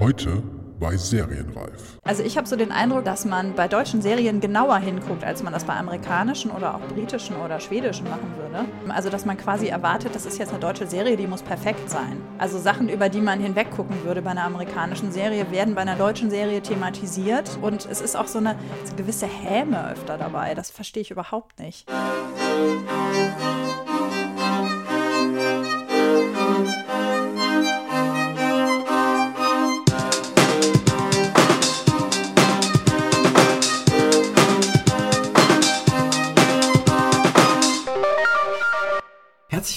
Heute bei Serienreif. Also ich habe so den Eindruck, dass man bei deutschen Serien genauer hinguckt, als man das bei amerikanischen oder auch britischen oder schwedischen machen würde. Also dass man quasi erwartet, das ist jetzt eine deutsche Serie, die muss perfekt sein. Also Sachen, über die man hinweggucken würde bei einer amerikanischen Serie, werden bei einer deutschen Serie thematisiert. Und es ist auch so eine, gewisse Häme öfter dabei. Das verstehe ich überhaupt nicht. Herzlich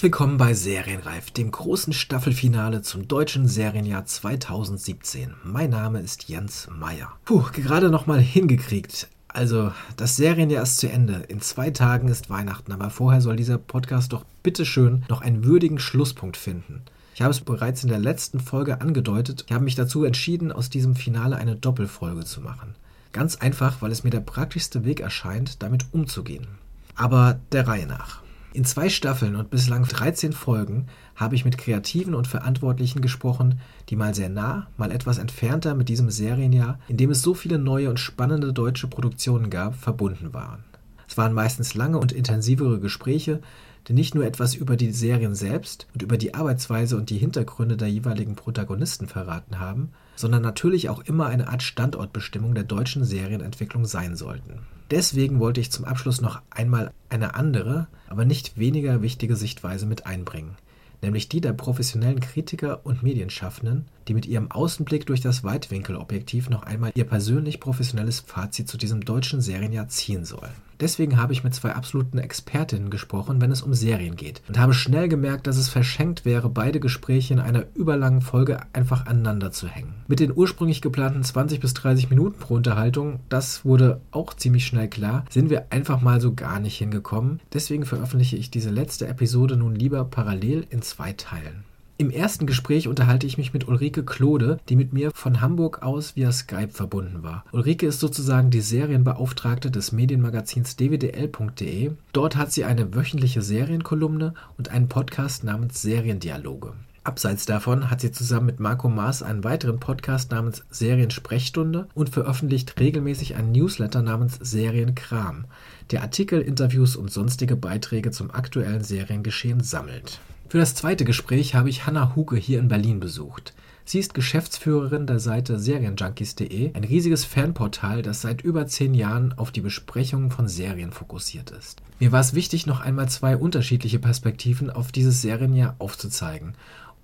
willkommen bei Serienreif, dem großen Staffelfinale zum deutschen Serienjahr 2017. Mein Name ist Jens Meyer. Puh, gerade noch mal hingekriegt. Also, das Serienjahr ist zu Ende. In zwei Tagen ist Weihnachten, aber vorher soll dieser Podcast doch bitteschön noch einen würdigen Schlusspunkt finden. Ich habe es bereits in der letzten Folge angedeutet. Ich habe mich dazu entschieden, aus diesem Finale eine Doppelfolge zu machen. Ganz einfach, weil es mir der praktischste Weg erscheint, damit umzugehen. Aber der Reihe nach. In zwei Staffeln und bislang 13 Folgen habe ich mit Kreativen und Verantwortlichen gesprochen, die mal sehr nah, mal etwas entfernter mit diesem Serienjahr, in dem es so viele neue und spannende deutsche Produktionen gab, verbunden waren. Es waren meistens lange und intensivere Gespräche, die nicht nur etwas über die Serien selbst und über die Arbeitsweise und die Hintergründe der jeweiligen Protagonisten verraten haben, sondern natürlich auch immer eine Art Standortbestimmung der deutschen Serienentwicklung sein sollten. Deswegen wollte ich zum Abschluss noch einmal eine andere, aber nicht weniger wichtige Sichtweise mit einbringen, nämlich die der professionellen Kritiker und Medienschaffenden, die mit ihrem Außenblick durch das Weitwinkelobjektiv noch einmal ihr persönlich professionelles Fazit zu diesem deutschen Serienjahr ziehen sollen. Deswegen habe ich mit zwei absoluten Expertinnen gesprochen, wenn es um Serien geht und habe schnell gemerkt, dass es verschenkt wäre, beide Gespräche in einer überlangen Folge einfach aneinander zu hängen. Mit den ursprünglich geplanten 20 bis 30 Minuten pro Unterhaltung, das wurde auch ziemlich schnell klar, sind wir einfach mal so gar nicht hingekommen. Deswegen veröffentliche ich diese letzte Episode nun lieber parallel in zwei Teilen. Im ersten Gespräch unterhalte ich mich mit Ulrike Klode, die mit mir von Hamburg aus via Skype verbunden war. Ulrike ist sozusagen die Serienbeauftragte des Medienmagazins dwdl.de. Dort hat sie eine wöchentliche Serienkolumne und einen Podcast namens Seriendialoge. Abseits davon hat sie zusammen mit Marco Maas einen weiteren Podcast namens Seriensprechstunde und veröffentlicht regelmäßig einen Newsletter namens Serienkram, der Artikel, Interviews und sonstige Beiträge zum aktuellen Seriengeschehen sammelt. Für das zweite Gespräch habe ich Hanna Huke hier in Berlin besucht. Sie ist Geschäftsführerin der Seite Serienjunkies.de, ein riesiges Fanportal, das seit über zehn Jahren auf die Besprechung von Serien fokussiert ist. Mir war es wichtig, noch einmal zwei unterschiedliche Perspektiven auf dieses Serienjahr aufzuzeigen.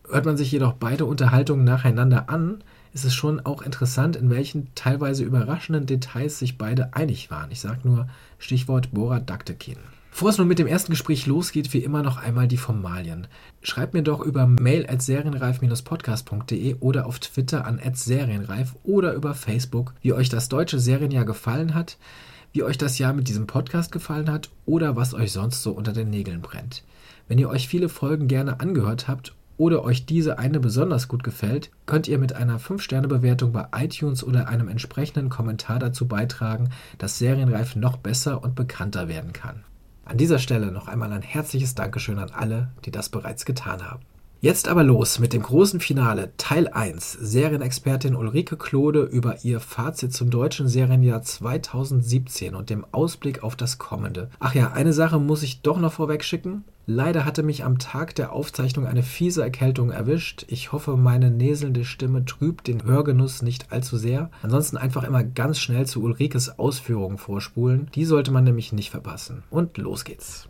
Hört man sich jedoch beide Unterhaltungen nacheinander an, ist es schon auch interessant, in welchen teilweise überraschenden Details sich beide einig waren. Ich sage nur Stichwort Borat Daktekin. Bevor es nun mit dem ersten Gespräch losgeht, wie immer noch einmal die Formalien. Schreibt mir doch über mail at serienreif-podcast.de oder auf Twitter an serienreif oder über Facebook, wie euch das deutsche Serienjahr gefallen hat, wie euch das Jahr mit diesem Podcast gefallen hat oder was euch sonst so unter den Nägeln brennt. Wenn ihr euch viele Folgen gerne angehört habt oder euch diese eine besonders gut gefällt, könnt ihr mit einer 5-Sterne-Bewertung bei iTunes oder einem entsprechenden Kommentar dazu beitragen, dass Serienreif noch besser und bekannter werden kann. An dieser Stelle noch einmal ein herzliches Dankeschön an alle, die das bereits getan haben. Jetzt aber los mit dem großen Finale Teil 1. Serienexpertin Ulrike Klode über ihr Fazit zum deutschen Serienjahr 2017 und dem Ausblick auf das kommende. Ach ja, eine Sache muss ich doch noch vorweg schicken. Leider hatte mich am Tag der Aufzeichnung eine fiese Erkältung erwischt. Ich hoffe, meine näselnde Stimme trübt den Hörgenuss nicht allzu sehr. Ansonsten einfach immer ganz schnell zu Ulrikes Ausführungen vorspulen. Die sollte man nämlich nicht verpassen. Und los geht's.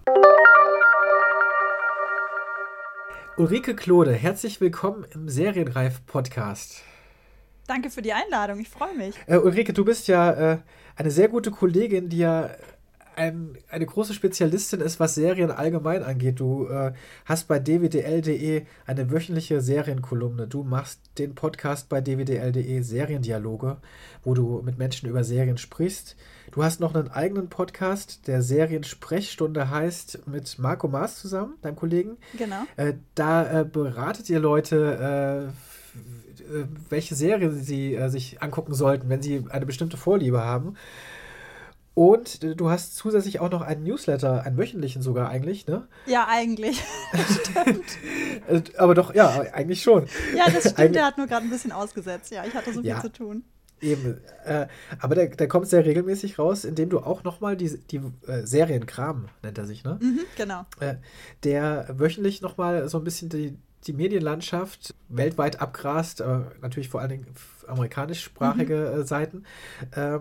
Ulrike Klode, herzlich willkommen im Serienreif-Podcast. Danke für die Einladung, ich freue mich. Äh, Ulrike, du bist ja äh, eine sehr gute Kollegin, die ja ein, eine große Spezialistin ist, was Serien allgemein angeht. Du äh, hast bei dwdl.de eine wöchentliche Serienkolumne. Du machst den Podcast bei dwdl.de Seriendialoge, wo du mit Menschen über Serien sprichst. Du hast noch einen eigenen Podcast, der Seriensprechstunde heißt, mit Marco Maas zusammen, deinem Kollegen. Genau. Äh, da äh, beratet ihr Leute, äh, welche Serie sie äh, sich angucken sollten, wenn sie eine bestimmte Vorliebe haben. Und du hast zusätzlich auch noch einen Newsletter, einen wöchentlichen sogar eigentlich, ne? Ja, eigentlich. stimmt. Äh, aber doch, ja, eigentlich schon. Ja, das stimmt. der hat nur gerade ein bisschen ausgesetzt. Ja, ich hatte so viel Ja. zu tun. Eben. Äh, aber der, der kommt sehr regelmäßig raus, indem du auch nochmal die, die äh, Serienkram, nennt er sich, ne? Mhm, genau. Äh, der wöchentlich nochmal so ein bisschen die, die Medienlandschaft weltweit abgrast, äh, natürlich vor allen Dingen amerikanischsprachige äh, Seiten, äh,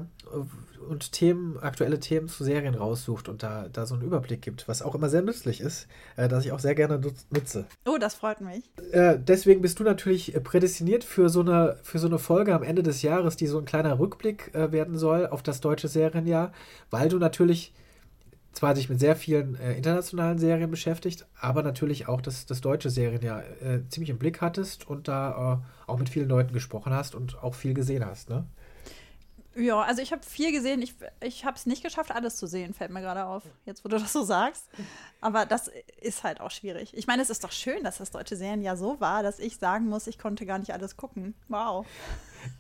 und Themen, aktuelle Themen zu Serien raussucht und da, da so einen Überblick gibt, was auch immer sehr nützlich ist, äh, das ich auch sehr gerne nutz, nutze. Oh, das freut mich. Äh, deswegen bist du natürlich äh, prädestiniert für so, eine, für so eine Folge am Ende des Jahres, die so ein kleiner Rückblick äh, werden soll auf das deutsche Serienjahr, weil du natürlich zwar dich mit sehr vielen äh, internationalen Serien beschäftigt, aber natürlich auch das, das deutsche Serienjahr äh, ziemlich im Blick hattest und da äh, auch mit vielen Leuten gesprochen hast und auch viel gesehen hast, ne? Ja, also ich habe viel gesehen. Ich, ich habe es nicht geschafft, alles zu sehen, fällt mir gerade auf, jetzt wo du das so sagst. Aber das ist halt auch schwierig. Ich meine, es ist doch schön, dass das deutsche Serienjahr so war, dass ich sagen muss, ich konnte gar nicht alles gucken. Wow.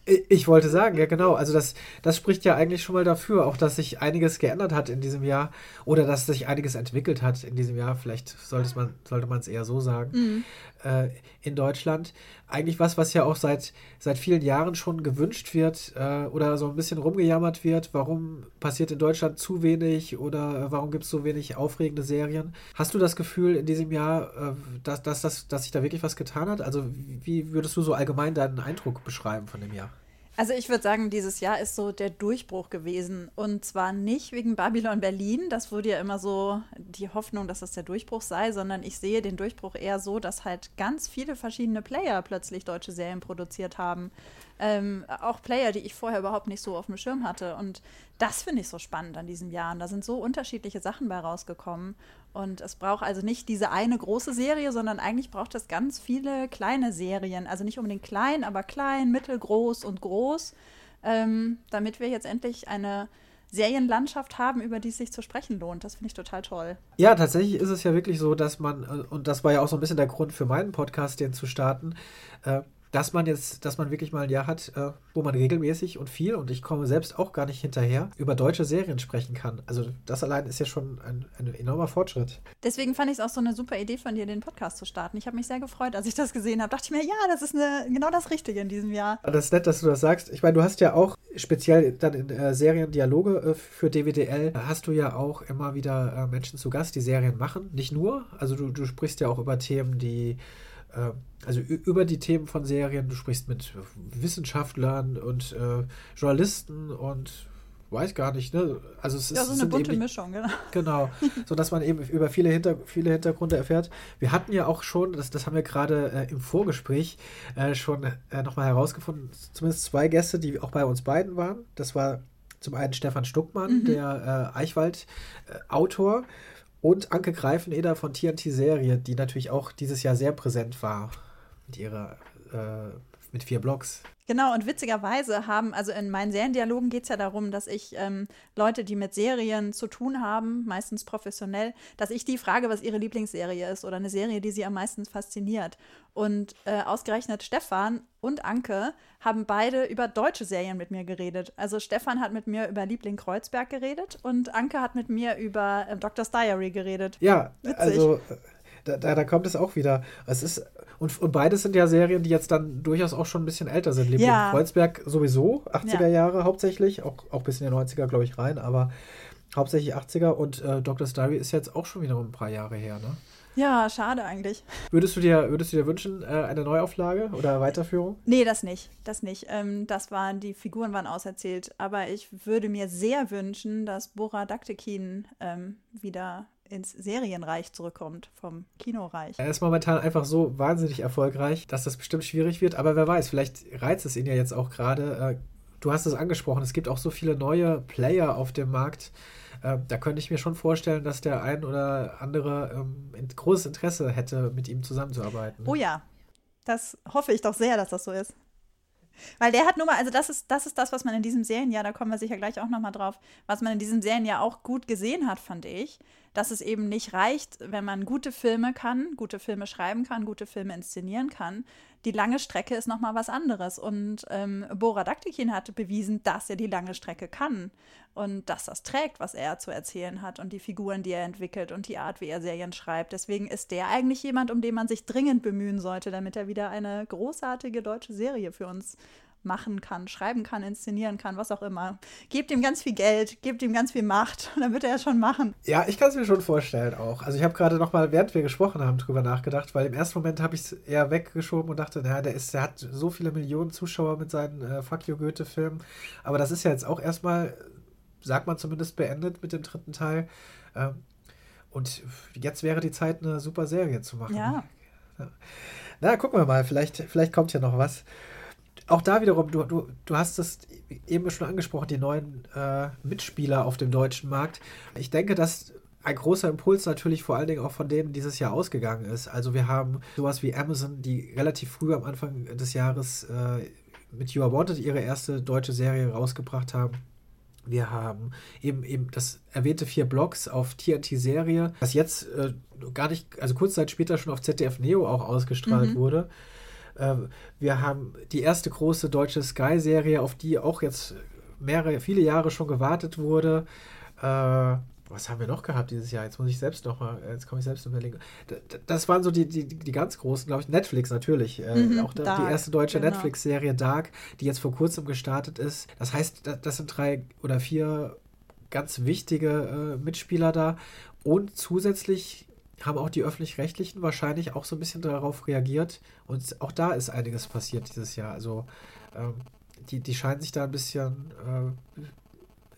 Ich wollte sagen, ja genau, also das, das spricht ja eigentlich schon mal dafür, auch dass sich einiges geändert hat in diesem Jahr oder dass sich einiges entwickelt hat in diesem Jahr, vielleicht sollte man sollte man es eher so sagen, äh, in Deutschland. Eigentlich was, was ja auch seit, seit vielen Jahren schon gewünscht wird äh, oder so ein bisschen rumgejammert wird, warum passiert in Deutschland zu wenig oder warum gibt es so wenig aufregende Serien. Hast du das Gefühl in diesem Jahr, äh, dass, dass, dass, dass sich da wirklich was getan hat? Also wie, würdest du so allgemein deinen Eindruck beschreiben von dem Jahr? Also ich würde sagen, dieses Jahr ist so der Durchbruch gewesen. Und zwar nicht wegen Babylon Berlin. Das wurde ja immer so die Hoffnung, dass das der Durchbruch sei, sondern ich sehe den Durchbruch eher so, dass halt ganz viele verschiedene Player plötzlich deutsche Serien produziert haben. Ähm, auch Player, die ich vorher überhaupt nicht so auf dem Schirm hatte. Und das finde ich so spannend an diesem Jahr. Und da sind so unterschiedliche Sachen bei rausgekommen. Und es braucht also nicht diese eine große Serie, sondern eigentlich braucht es ganz viele kleine Serien. Also nicht unbedingt klein, aber klein, mittelgroß und groß, ähm, damit wir jetzt endlich eine Serienlandschaft haben, über die es sich zu sprechen lohnt. Das finde ich total toll. Ja, tatsächlich ist es ja wirklich so, dass man, äh, und das war ja auch so ein bisschen der Grund für meinen Podcast, den zu starten, äh, dass man jetzt, dass man wirklich mal ein Jahr hat, äh, wo man regelmäßig und viel, und ich komme selbst auch gar nicht hinterher, über deutsche Serien sprechen kann. Also das allein ist ja schon ein, ein enormer Fortschritt. Deswegen fand ich es auch so eine super Idee von dir, den Podcast zu starten. Ich habe mich sehr gefreut, als ich das gesehen habe. Dachte ich mir, ja, das ist eine, genau das Richtige in diesem Jahr. Das ist nett, dass du das sagst. Ich meine, du hast ja auch speziell dann in äh, Serien Dialoge äh, für DWDL, hast du ja auch immer wieder äh, Menschen zu Gast, die Serien machen. Nicht nur, also du, du sprichst ja auch über Themen, die also ü- über die Themen von Serien, du sprichst mit Wissenschaftlern und äh, Journalisten und weiß gar nicht, ne? Also es ist Ja, so eine bunte Mischung, genau. Genau, so dass man eben über viele, Hinter viele Hintergründe erfährt. Wir hatten ja auch schon, das, das haben wir gerade äh, im Vorgespräch äh, schon äh, nochmal herausgefunden, zumindest zwei Gäste, die auch bei uns beiden waren. Das war zum einen Stefan Stuckmann, der äh, Eichwald-Autor, und Anke Greifeneder von TNT Serie, die natürlich auch dieses Jahr sehr präsent war mit ihrer, äh, mit vier Blogs. Genau, und witzigerweise haben, also in meinen Seriendialogen geht es ja darum, dass ich ähm, Leute, die mit Serien zu tun haben, meistens professionell, dass ich die frage, was ihre Lieblingsserie ist oder eine Serie, die sie am meisten fasziniert. Und äh, ausgerechnet Stefan und Anke haben beide über deutsche Serien mit mir geredet. Also Stefan hat mit mir über Liebling Kreuzberg geredet und Anke hat mit mir über äh, Doctor's Diary geredet. Ja, Witzig. also äh, da, da, da kommt es auch wieder. Es ist, und, und beides sind ja Serien, die jetzt dann durchaus auch schon ein bisschen älter sind. Liebling Ja. Kreuzberg sowieso, 80er Ja. Jahre hauptsächlich, auch, auch bis in die 90er, glaube ich, rein, aber hauptsächlich 80er und äh, Dr. Diary ist jetzt auch schon wieder ein paar Jahre her, ne? Ja, schade eigentlich. Würdest du dir, würdest du dir wünschen, äh, eine Neuauflage oder Weiterführung? Nee, das nicht. Das nicht. Ähm, das waren, die Figuren waren auserzählt. Aber ich würde mir sehr wünschen, dass Bora Daktekin ähm, wieder ins Serienreich zurückkommt, vom Kinoreich. Er ist momentan einfach so wahnsinnig erfolgreich, dass das bestimmt schwierig wird, aber wer weiß, vielleicht reizt es ihn ja jetzt auch gerade. Äh, du hast es angesprochen, es gibt auch so viele neue Player auf dem Markt. Äh, da könnte ich mir schon vorstellen, dass der ein oder andere ähm, großes Interesse hätte, mit ihm zusammenzuarbeiten. Oh ja, das hoffe ich doch sehr, dass das so ist. Weil der hat nun mal, also das ist, das ist das, was man in diesem Serienjahr, da kommen wir sicher gleich auch nochmal drauf, was man in diesem Serienjahr auch gut gesehen hat, fand ich, dass es eben nicht reicht, wenn man gute Filme kann, gute Filme schreiben kann, gute Filme inszenieren kann. Die lange Strecke ist nochmal was anderes. Und ähm, Bora Daktikin hat bewiesen, dass er die lange Strecke kann und dass das trägt, was er zu erzählen hat und die Figuren, die er entwickelt und die Art, wie er Serien schreibt. Deswegen ist der eigentlich jemand, um den man sich dringend bemühen sollte, damit er wieder eine großartige deutsche Serie für uns machen kann, schreiben kann, inszenieren kann, was auch immer. Gebt ihm ganz viel Geld, gebt ihm ganz viel Macht, dann wird er es schon machen. Ja, ich kann es mir schon vorstellen auch. Also ich habe gerade noch mal, während wir gesprochen haben, drüber nachgedacht, weil im ersten Moment habe ich es eher weggeschoben und dachte, naja, der, ist, der hat so viele Millionen Zuschauer mit seinen äh, Fuck You Goethe-Filmen. Aber das ist ja jetzt auch erstmal, sagt man zumindest, beendet mit dem dritten Teil. Ähm, und jetzt wäre die Zeit, eine super Serie zu machen. Ja. Na, gucken wir mal, vielleicht, vielleicht kommt ja noch was auch da wiederum, du, du, du hast es eben schon angesprochen, die neuen äh, Mitspieler auf dem deutschen Markt. Ich denke, dass ein großer Impuls natürlich vor allen Dingen auch von denen dieses Jahr ausgegangen ist. Also wir haben sowas wie Amazon, die relativ früh am Anfang des Jahres äh, mit You Are Wanted ihre erste deutsche Serie rausgebracht haben. Wir haben eben eben das erwähnte vier Blogs auf TNT-Serie, das jetzt äh, gar nicht, also kurz Zeit später schon auf ZDF Neo auch ausgestrahlt mhm. wurde. Äh, wir haben die erste große deutsche Sky-Serie, auf die auch jetzt mehrere, viele Jahre schon gewartet wurde. Äh, was haben wir noch gehabt dieses Jahr? Jetzt muss ich selbst noch mal, jetzt komme ich selbst überlegen. Das waren so die, die, die ganz großen, glaube ich. Netflix natürlich. Äh, mhm, auch Dark, die erste deutsche genau. Netflix-Serie Dark, die jetzt vor kurzem gestartet ist. Das heißt, das sind drei oder vier ganz wichtige äh, Mitspieler da. Und zusätzlich haben auch die öffentlich-rechtlichen wahrscheinlich auch so ein bisschen darauf reagiert. Und auch da ist einiges passiert dieses Jahr. Also ähm, die, die scheinen sich da ein bisschen äh,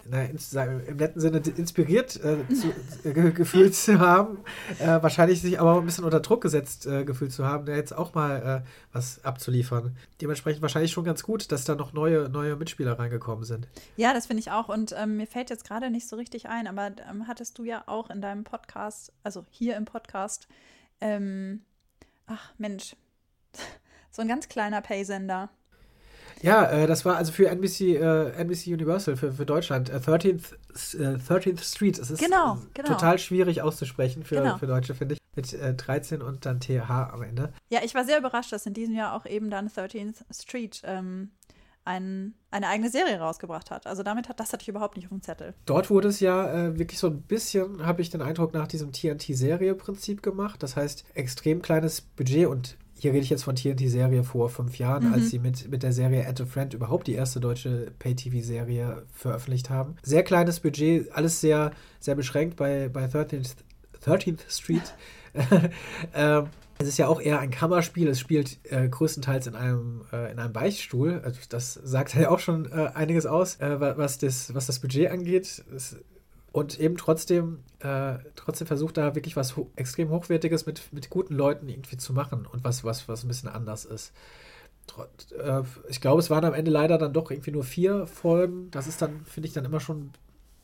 na, im netten Sinne inspiriert äh, zu, äh, gefühlt zu haben, äh, wahrscheinlich sich aber ein bisschen unter Druck gesetzt äh, gefühlt zu haben, da jetzt auch mal äh, was abzuliefern. Dementsprechend wahrscheinlich schon ganz gut, dass da noch neue, neue Mitspieler reingekommen sind. Ja, das finde ich auch. Und ähm, mir fällt jetzt gerade nicht so richtig ein, aber ähm, hattest du ja auch in deinem Podcast, also hier im Podcast, ähm, ach Mensch, so ein ganz kleiner Paysender. Ja, äh, das war also für NBC, äh, NBC Universal, für, für Deutschland, äh, 13th, 13th äh, Street. Es ist genau, genau. total schwierig auszusprechen für, genau. für Deutsche, finde ich. Mit 13 äh, und dann TH am Ende. Ja, ich war sehr überrascht, dass in diesem Jahr auch eben dann 13th Street ähm, ein, eine eigene Serie rausgebracht hat. Also damit hat das hatte ich überhaupt nicht auf dem Zettel. Dort wurde es ja äh, wirklich so ein bisschen, habe ich den Eindruck, nach diesem TNT-Serie-Prinzip gemacht. Das heißt, extrem kleines Budget und hier rede ich jetzt von TNT-Serie vor fünf Jahren, mhm. als sie mit, mit der Serie Add a Friend überhaupt die erste deutsche Pay-TV-Serie veröffentlicht haben. Sehr kleines Budget, alles sehr, sehr beschränkt bei, bei 13th, 13th Street. ähm, es ist ja auch eher ein Kammerspiel. Es spielt äh, größtenteils in einem, äh, in einem Beichtstuhl. Also das sagt ja auch schon äh, einiges aus, äh, was, das, was das Budget angeht. Es und eben trotzdem, äh, trotzdem versucht da wirklich was ho extrem Hochwertiges mit, mit guten Leuten irgendwie zu machen und was, was, was ein bisschen anders ist. Trot, äh, ich glaube, es waren am Ende leider dann doch irgendwie nur vier Folgen. Das ist dann, finde ich, dann immer schon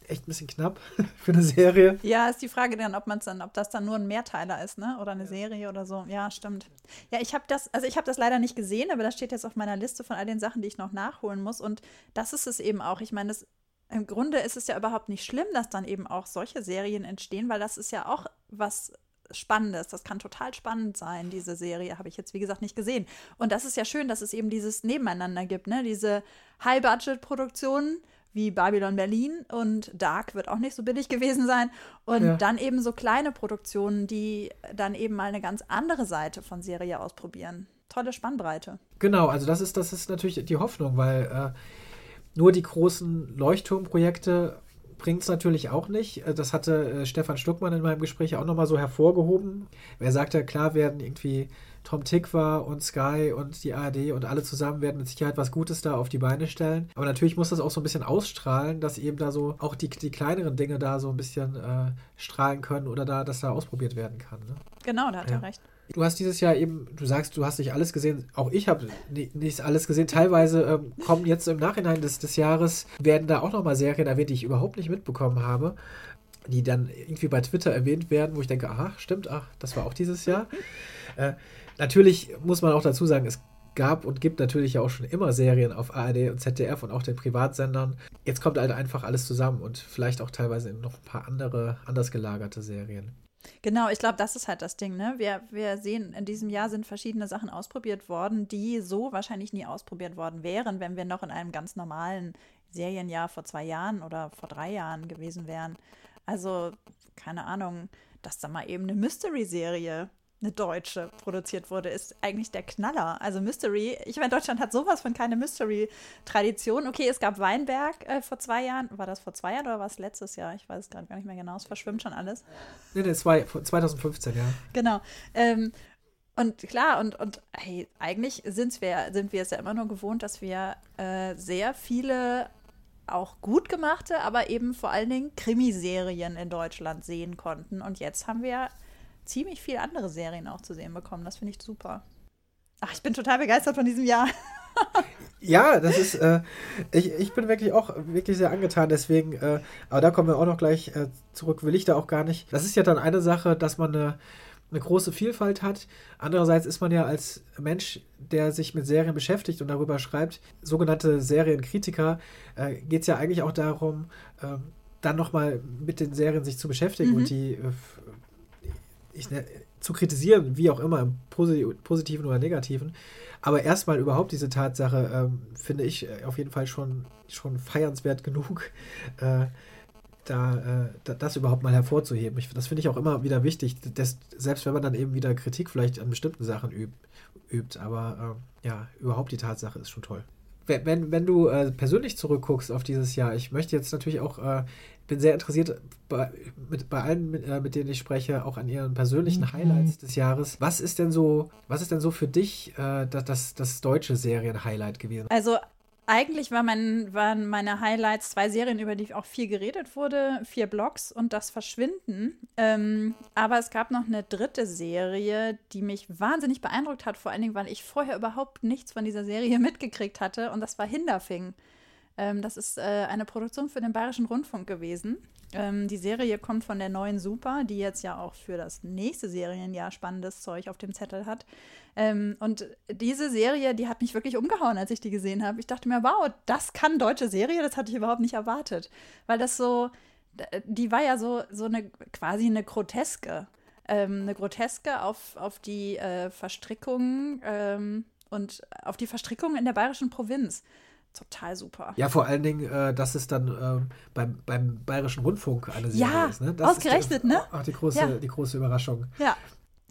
echt ein bisschen knapp für eine Serie. Ja, ist die Frage dann, ob man dann, ob das dann nur ein Mehrteiler ist, ne? Oder eine Serie oder so. Ja, stimmt. Ja, ich habe das, also ich habe das leider nicht gesehen, aber das steht jetzt auf meiner Liste von all den Sachen, die ich noch nachholen muss. Und das ist es eben auch. Ich meine, das im Grunde ist es ja überhaupt nicht schlimm, dass dann eben auch solche Serien entstehen, weil das ist ja auch was Spannendes. Das kann total spannend sein, diese Serie. Habe ich jetzt, wie gesagt, nicht gesehen. Und das ist ja schön, dass es eben dieses Nebeneinander gibt, ne? Diese High-Budget-Produktionen wie Babylon Berlin und Dark wird auch nicht so billig gewesen sein. Und ja. dann eben so kleine Produktionen, die dann eben mal eine ganz andere Seite von Serie ausprobieren. Tolle Spannbreite. Genau, also das ist, das ist natürlich die Hoffnung, weil äh, nur die großen Leuchtturmprojekte bringt es natürlich auch nicht. Äh, das hatte äh, Stefan Stuckmann in meinem Gespräch auch nochmal so hervorgehoben. Er sagte, klar werden irgendwie Tom Tikva und Sky und die ARD und alle zusammen werden mit Sicherheit was Gutes da auf die Beine stellen. Aber natürlich muss das auch so ein bisschen ausstrahlen, dass eben da so auch die, die kleineren Dinge da so ein bisschen äh, strahlen können oder da, dass da ausprobiert werden kann. Ne? Genau, da hat ja. er recht. Du hast dieses Jahr eben, du sagst, du hast nicht alles gesehen. Auch ich habe nicht alles gesehen. Teilweise ähm, kommen jetzt im Nachhinein des, des Jahres, werden da auch nochmal Serien erwähnt, die ich überhaupt nicht mitbekommen habe. Die dann irgendwie bei Twitter erwähnt werden, wo ich denke, aha, stimmt, ach, das war auch dieses Jahr. äh, natürlich muss man auch dazu sagen, es gab und gibt natürlich auch schon immer Serien auf ARD und ZDF und auch den Privatsendern. Jetzt kommt halt einfach alles zusammen und vielleicht auch teilweise noch ein paar andere, anders gelagerte Serien. Genau, ich glaube, das ist halt das Ding, ne? Wir, wir sehen, in diesem Jahr sind verschiedene Sachen ausprobiert worden, die so wahrscheinlich nie ausprobiert worden wären, wenn wir noch in einem ganz normalen Serienjahr vor zwei Jahren oder vor drei Jahren gewesen wären. Also, keine Ahnung, dass da mal eben eine Mystery-Serie eine deutsche produziert wurde, ist eigentlich der Knaller. Also Mystery, ich meine, Deutschland hat sowas von keine Mystery-Tradition. Okay, es gab Weinberg äh, vor zwei Jahren. War das vor zwei Jahren oder war es letztes Jahr? Ich weiß es gerade gar nicht mehr genau. Es verschwimmt schon alles. Nee, nee, zwei, 2015, ja. Genau. Ähm, und klar, und, und hey, eigentlich sind's wir, sind wir es ja immer nur gewohnt, dass wir äh, sehr viele auch gut gemachte, aber eben vor allen Dingen Krimiserien in Deutschland sehen konnten. Und jetzt haben wir ziemlich viele andere Serien auch zu sehen bekommen. Das finde ich super. Ach, ich bin total begeistert von diesem Jahr. ja, das ist, äh, ich, ich bin wirklich auch wirklich sehr angetan, deswegen, äh, aber da kommen wir auch noch gleich äh, zurück, will ich da auch gar nicht. Das ist ja dann eine Sache, dass man eine, eine große Vielfalt hat. Andererseits ist man ja als Mensch, der sich mit Serien beschäftigt und darüber schreibt, sogenannte Serienkritiker, äh, geht es ja eigentlich auch darum, ähm, dann nochmal mit den Serien sich zu beschäftigen mhm. und die äh, ich, ne, zu kritisieren, wie auch immer, im positiven oder negativen. Aber erstmal überhaupt diese Tatsache ähm, finde ich äh, auf jeden Fall schon, schon feiernswert genug, äh, da, äh, das überhaupt mal hervorzuheben. Ich, das finde ich auch immer wieder wichtig, dass, selbst wenn man dann eben wieder Kritik vielleicht an bestimmten Sachen übt. übt aber äh, ja, überhaupt die Tatsache ist schon toll wenn, wenn du äh, persönlich zurückguckst auf dieses Jahr, ich möchte jetzt natürlich auch äh, bin sehr interessiert bei, mit, bei allen, mit, äh, mit, denen ich spreche, auch an ihren persönlichen mhm. Highlights des Jahres. Was ist denn so, was ist denn so für dich äh, das, das, das deutsche Serien-Highlight gewesen? Also eigentlich war mein, waren meine Highlights zwei Serien, über die auch viel geredet wurde, vier Blogs und das Verschwinden. Ähm, aber es gab noch eine dritte Serie, die mich wahnsinnig beeindruckt hat, vor allen Dingen, weil ich vorher überhaupt nichts von dieser Serie mitgekriegt hatte und das war Hinderfing. Ähm, das ist äh, eine Produktion für den Bayerischen Rundfunk gewesen. Ähm, die Serie kommt von der neuen Super, die jetzt ja auch für das nächste Serienjahr spannendes Zeug auf dem Zettel hat. Ähm, und diese Serie, die hat mich wirklich umgehauen, als ich die gesehen habe. Ich dachte mir, wow, das kann deutsche Serie, das hatte ich überhaupt nicht erwartet. Weil das so, die war ja so, so eine quasi eine Groteske. Ähm, eine Groteske auf, auf die äh, Verstrickungen ähm, und auf die Verstrickungen in der bayerischen Provinz total super. Ja, vor allen Dingen, äh, dass es dann ähm, beim, beim Bayerischen Rundfunk eine Serie ja, ist. Ne? Das ausgerechnet, ist, ne? Auch die große, ja. die große Überraschung. Ja.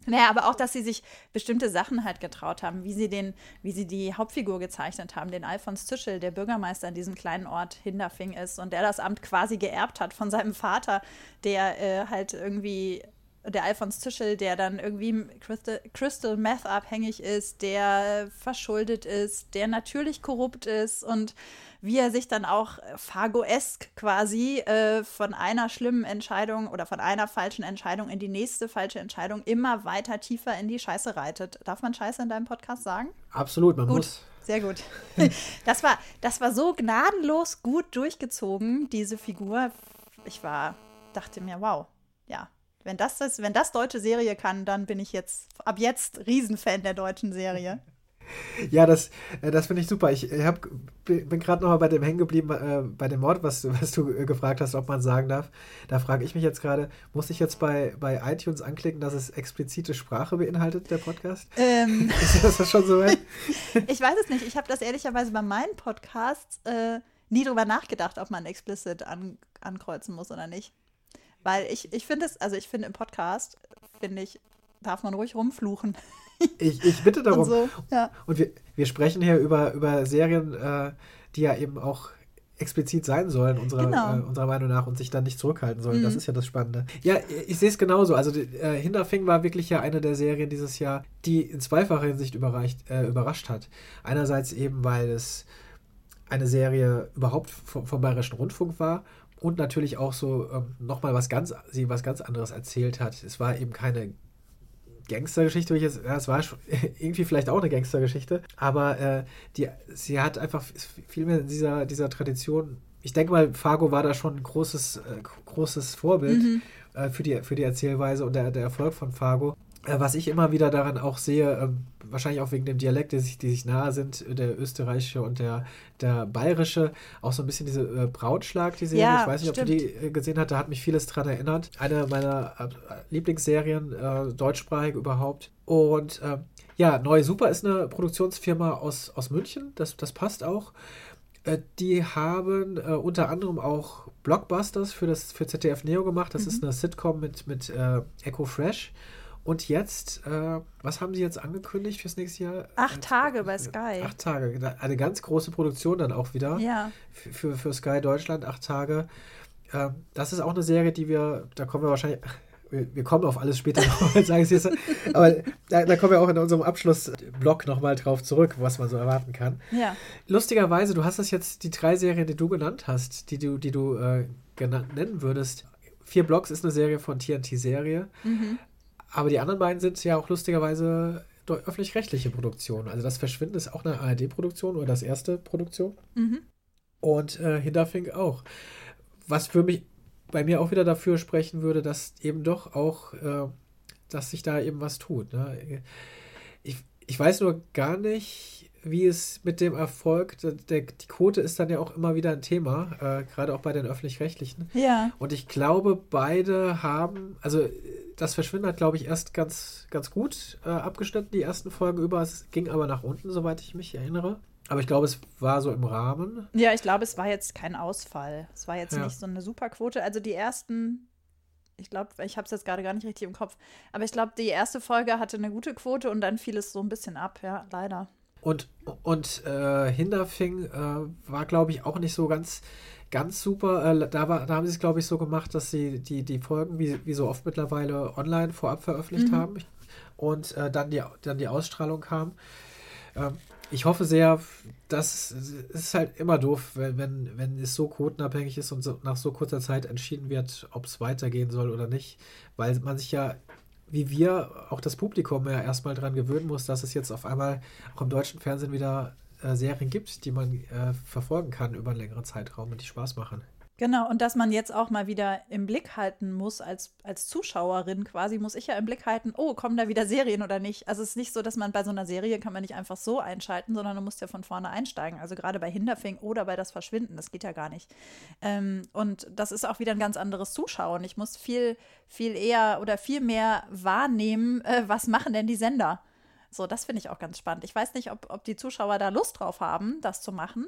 Naja, aber auch, dass sie sich bestimmte Sachen halt getraut haben, wie sie den, wie sie die Hauptfigur gezeichnet haben, den Alfons Zischel, der Bürgermeister in diesem kleinen Ort Hinderfing ist und der das Amt quasi geerbt hat von seinem Vater, der äh, halt irgendwie der Alfons Zischel, der dann irgendwie Crystal, Crystal Meth abhängig ist, der verschuldet ist, der natürlich korrupt ist und wie er sich dann auch Fargo-esk quasi äh, von einer schlimmen Entscheidung oder von einer falschen Entscheidung in die nächste falsche Entscheidung immer weiter tiefer in die Scheiße reitet. Darf man Scheiße in deinem Podcast sagen? Absolut, man gut. muss. Sehr gut. Das war, das war so gnadenlos gut durchgezogen, diese Figur. Ich war, dachte mir, wow, ja, wenn das, das, wenn das deutsche Serie kann, dann bin ich jetzt ab jetzt Riesenfan der deutschen Serie. Ja, das, äh, das finde ich super. Ich hab, bin gerade noch mal bei dem hängen geblieben, äh, bei dem Mord, was, was du äh, gefragt hast, ob man sagen darf. Da frage ich mich jetzt gerade, muss ich jetzt bei, bei iTunes anklicken, dass es explizite Sprache beinhaltet, der Podcast? Ähm, ist das schon so weit? ich weiß es nicht. Ich habe das ehrlicherweise bei meinen Podcasts äh, nie drüber nachgedacht, ob man explicit an, ankreuzen muss oder nicht. Weil ich, ich finde es, also ich finde im Podcast, finde ich, darf man ruhig rumfluchen. Ich, ich bitte darum. Und, so, ja. und wir, wir sprechen hier über, über Serien, äh, die ja eben auch explizit sein sollen, unserer, genau. äh, unserer Meinung nach, und sich dann nicht zurückhalten sollen. Mhm. Das ist ja das Spannende. Ja, ich sehe es genauso. Also äh, Hinterfing war wirklich ja eine der Serien dieses Jahr, die in zweifacher Hinsicht äh, überrascht hat. Einerseits eben, weil es eine Serie überhaupt vom, vom Bayerischen Rundfunk war und natürlich auch so ähm, nochmal was ganz, sie was ganz anderes erzählt hat. Es war eben keine Gangstergeschichte, ich jetzt, ja, es war irgendwie vielleicht auch eine Gangstergeschichte, aber äh, die, sie hat einfach viel mehr in dieser, dieser Tradition. Ich denke mal, Fargo war da schon ein großes, äh, großes Vorbild mhm. äh, für, die, für die Erzählweise und der, der Erfolg von Fargo. Äh, was ich immer wieder daran auch sehe, ähm, wahrscheinlich auch wegen dem Dialekt, die sich, die sich nahe sind, der österreichische und der, der bayerische, auch so ein bisschen diese äh, Brautschlag, die Serie. Ja, ich weiß nicht, stimmt. ob du die äh, gesehen hast, da hat mich vieles dran erinnert. Eine meiner äh, Lieblingsserien, äh, deutschsprachig überhaupt. Und äh, ja, Neue Super ist eine Produktionsfirma aus, aus München, das, das passt auch. Die haben äh, unter anderem auch Blockbusters für das für ZDF Neo gemacht. Das ist eine Sitcom mit, mit äh, Echo Fresh. Und jetzt, äh, was haben sie jetzt angekündigt fürs nächste Jahr? Acht Äh, Tage bei Sky. Acht Tage. Da- Eine ganz große Produktion dann auch wieder. Ja. Für, für, Sky Deutschland, acht Tage. Ähm, das ist auch eine Serie, die wir, da kommen wir wahrscheinlich, wir, wir kommen auf alles später noch, sage ich jetzt. Aber da, da kommen wir auch in unserem Abschlussblock nochmal drauf zurück, was man so erwarten kann. Ja. Lustigerweise, du hast das jetzt, die drei Serien, die du genannt hast, die du, die du äh, genannt, nennen würdest. Vier Blocks ist eine Serie von TNT-Serie. Mhm. Aber die anderen beiden sind ja auch lustigerweise öffentlich-rechtliche Produktionen. Also das Verschwinden ist auch eine ARD-Produktion oder das erste Produktion. Mhm. Und äh, Hinterfink auch. Was für mich bei mir auch wieder dafür sprechen würde, dass eben doch auch, äh, dass sich da eben was tut. Ne? Ich, ich weiß nur gar nicht, wie es mit dem Erfolg, der, die Quote ist dann ja auch immer wieder ein Thema, äh, gerade auch bei den öffentlich-rechtlichen. Ja. Und ich glaube, beide haben, also das Verschwinden hat, glaube ich, erst ganz, ganz gut äh, abgeschnitten, die ersten Folgen über. Es ging aber nach unten, soweit ich mich erinnere. Aber ich glaube, es war so im Rahmen. Ja, ich glaube, es war jetzt kein Ausfall. Es war jetzt Ja. nicht so eine Superquote. Also die ersten, ich glaube, ich habe es jetzt gerade gar nicht richtig im Kopf, aber ich glaube, die erste Folge hatte eine gute Quote und dann fiel es so ein bisschen ab, ja, leider. Und, und äh, Hinterfing äh, war, glaube ich, auch nicht so ganz, ganz super. Äh, da, war, da haben sie es, glaube ich, so gemacht, dass sie die, die Folgen, wie, wie so oft mittlerweile, online vorab veröffentlicht Mhm. haben und äh, dann, die, dann die Ausstrahlung kam. Ähm, ich hoffe sehr, dass es ist halt immer doof, wenn, wenn, wenn es so quotenabhängig ist und so, nach so kurzer Zeit entschieden wird, ob es weitergehen soll oder nicht, weil man sich ja wie wir, auch das Publikum ja erstmal dran gewöhnen muss, dass es jetzt auf einmal auch im deutschen Fernsehen wieder äh, Serien gibt, die man äh, verfolgen kann über einen längeren Zeitraum und die Spaß machen. Genau, und dass man jetzt auch mal wieder im Blick halten muss, als, als Zuschauerin quasi, muss ich ja im Blick halten, oh, kommen da wieder Serien oder nicht? Also es ist nicht so, dass man bei so einer Serie kann man nicht einfach so einschalten, sondern du musst ja von vorne einsteigen. Also gerade bei Hinterfing oder bei das Verschwinden, das geht ja gar nicht. Ähm, und das ist auch wieder ein ganz anderes Zuschauen. Ich muss viel, viel eher oder viel mehr wahrnehmen, äh, was machen denn die Sender? So, das finde ich auch ganz spannend. Ich weiß nicht, ob, ob die Zuschauer da Lust drauf haben, das zu machen.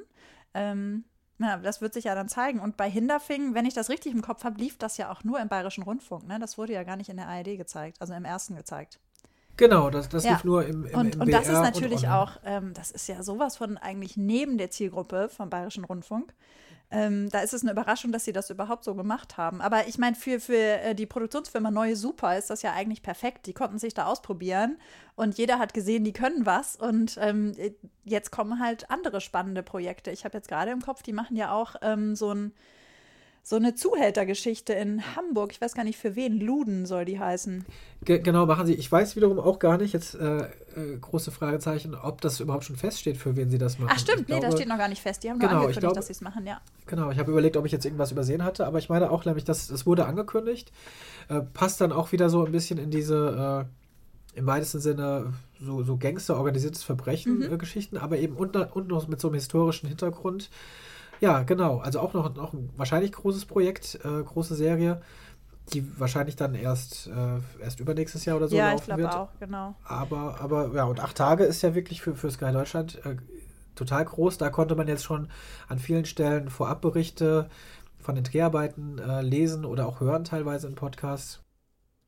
Ähm, ja, das wird sich ja dann zeigen. Und bei Hinderfing, wenn ich das richtig im Kopf habe, lief das ja auch nur im Bayerischen Rundfunk. Ne? Das wurde ja gar nicht in der ARD gezeigt, also im ersten gezeigt. Genau, das, das Ja. lief nur im, im, Und, im und das ist natürlich auch, ähm, das ist ja sowas von eigentlich neben der Zielgruppe vom Bayerischen Rundfunk. Ähm, da ist es eine Überraschung, dass sie das überhaupt so gemacht haben. Aber ich meine, für, für äh, die Produktionsfirma Neue Super ist das ja eigentlich perfekt. Die konnten sich da ausprobieren und jeder hat gesehen, die können was. Und ähm, äh, jetzt kommen halt andere spannende Projekte. Ich habe jetzt gerade im Kopf, die machen ja auch ähm, so ein so eine Zuhältergeschichte in Hamburg. Ich weiß gar nicht für wen. Luden soll die heißen. Ge genau, machen sie. Ich weiß wiederum auch gar nicht, jetzt äh, äh, große Fragezeichen, ob das überhaupt schon feststeht, für wen sie das machen. Ach stimmt, Ich nee, das glaube- steht noch gar nicht fest. Die haben nur Genau, ich angekündigt, glaube- dass sie es machen, ja. Genau, ich habe überlegt, ob ich jetzt irgendwas übersehen hatte, aber ich meine auch nämlich, dass es wurde angekündigt. Äh, passt dann auch wieder so ein bisschen in diese, äh, im weitesten Sinne, so, so Gangster, organisiertes Verbrechen-Geschichten, aber eben und, und noch mit so einem historischen Hintergrund. Ja, genau. Also auch noch, noch ein wahrscheinlich großes Projekt, äh, große Serie, die wahrscheinlich dann erst, äh, erst übernächstes Jahr oder so ja, ich laufen glaube wird. auch, genau. Aber, aber ja, und acht Tage ist ja wirklich für, für Sky Deutschland äh, total groß. Da konnte man jetzt schon an vielen Stellen Vorabberichte von den Dreharbeiten äh, lesen oder auch hören, teilweise in Podcasts.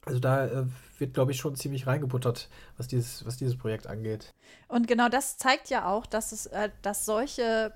Also da äh, wird, glaube ich, schon ziemlich reingebuttert, was dieses, was dieses Projekt angeht. Und genau das zeigt ja auch, dass es, äh, dass solche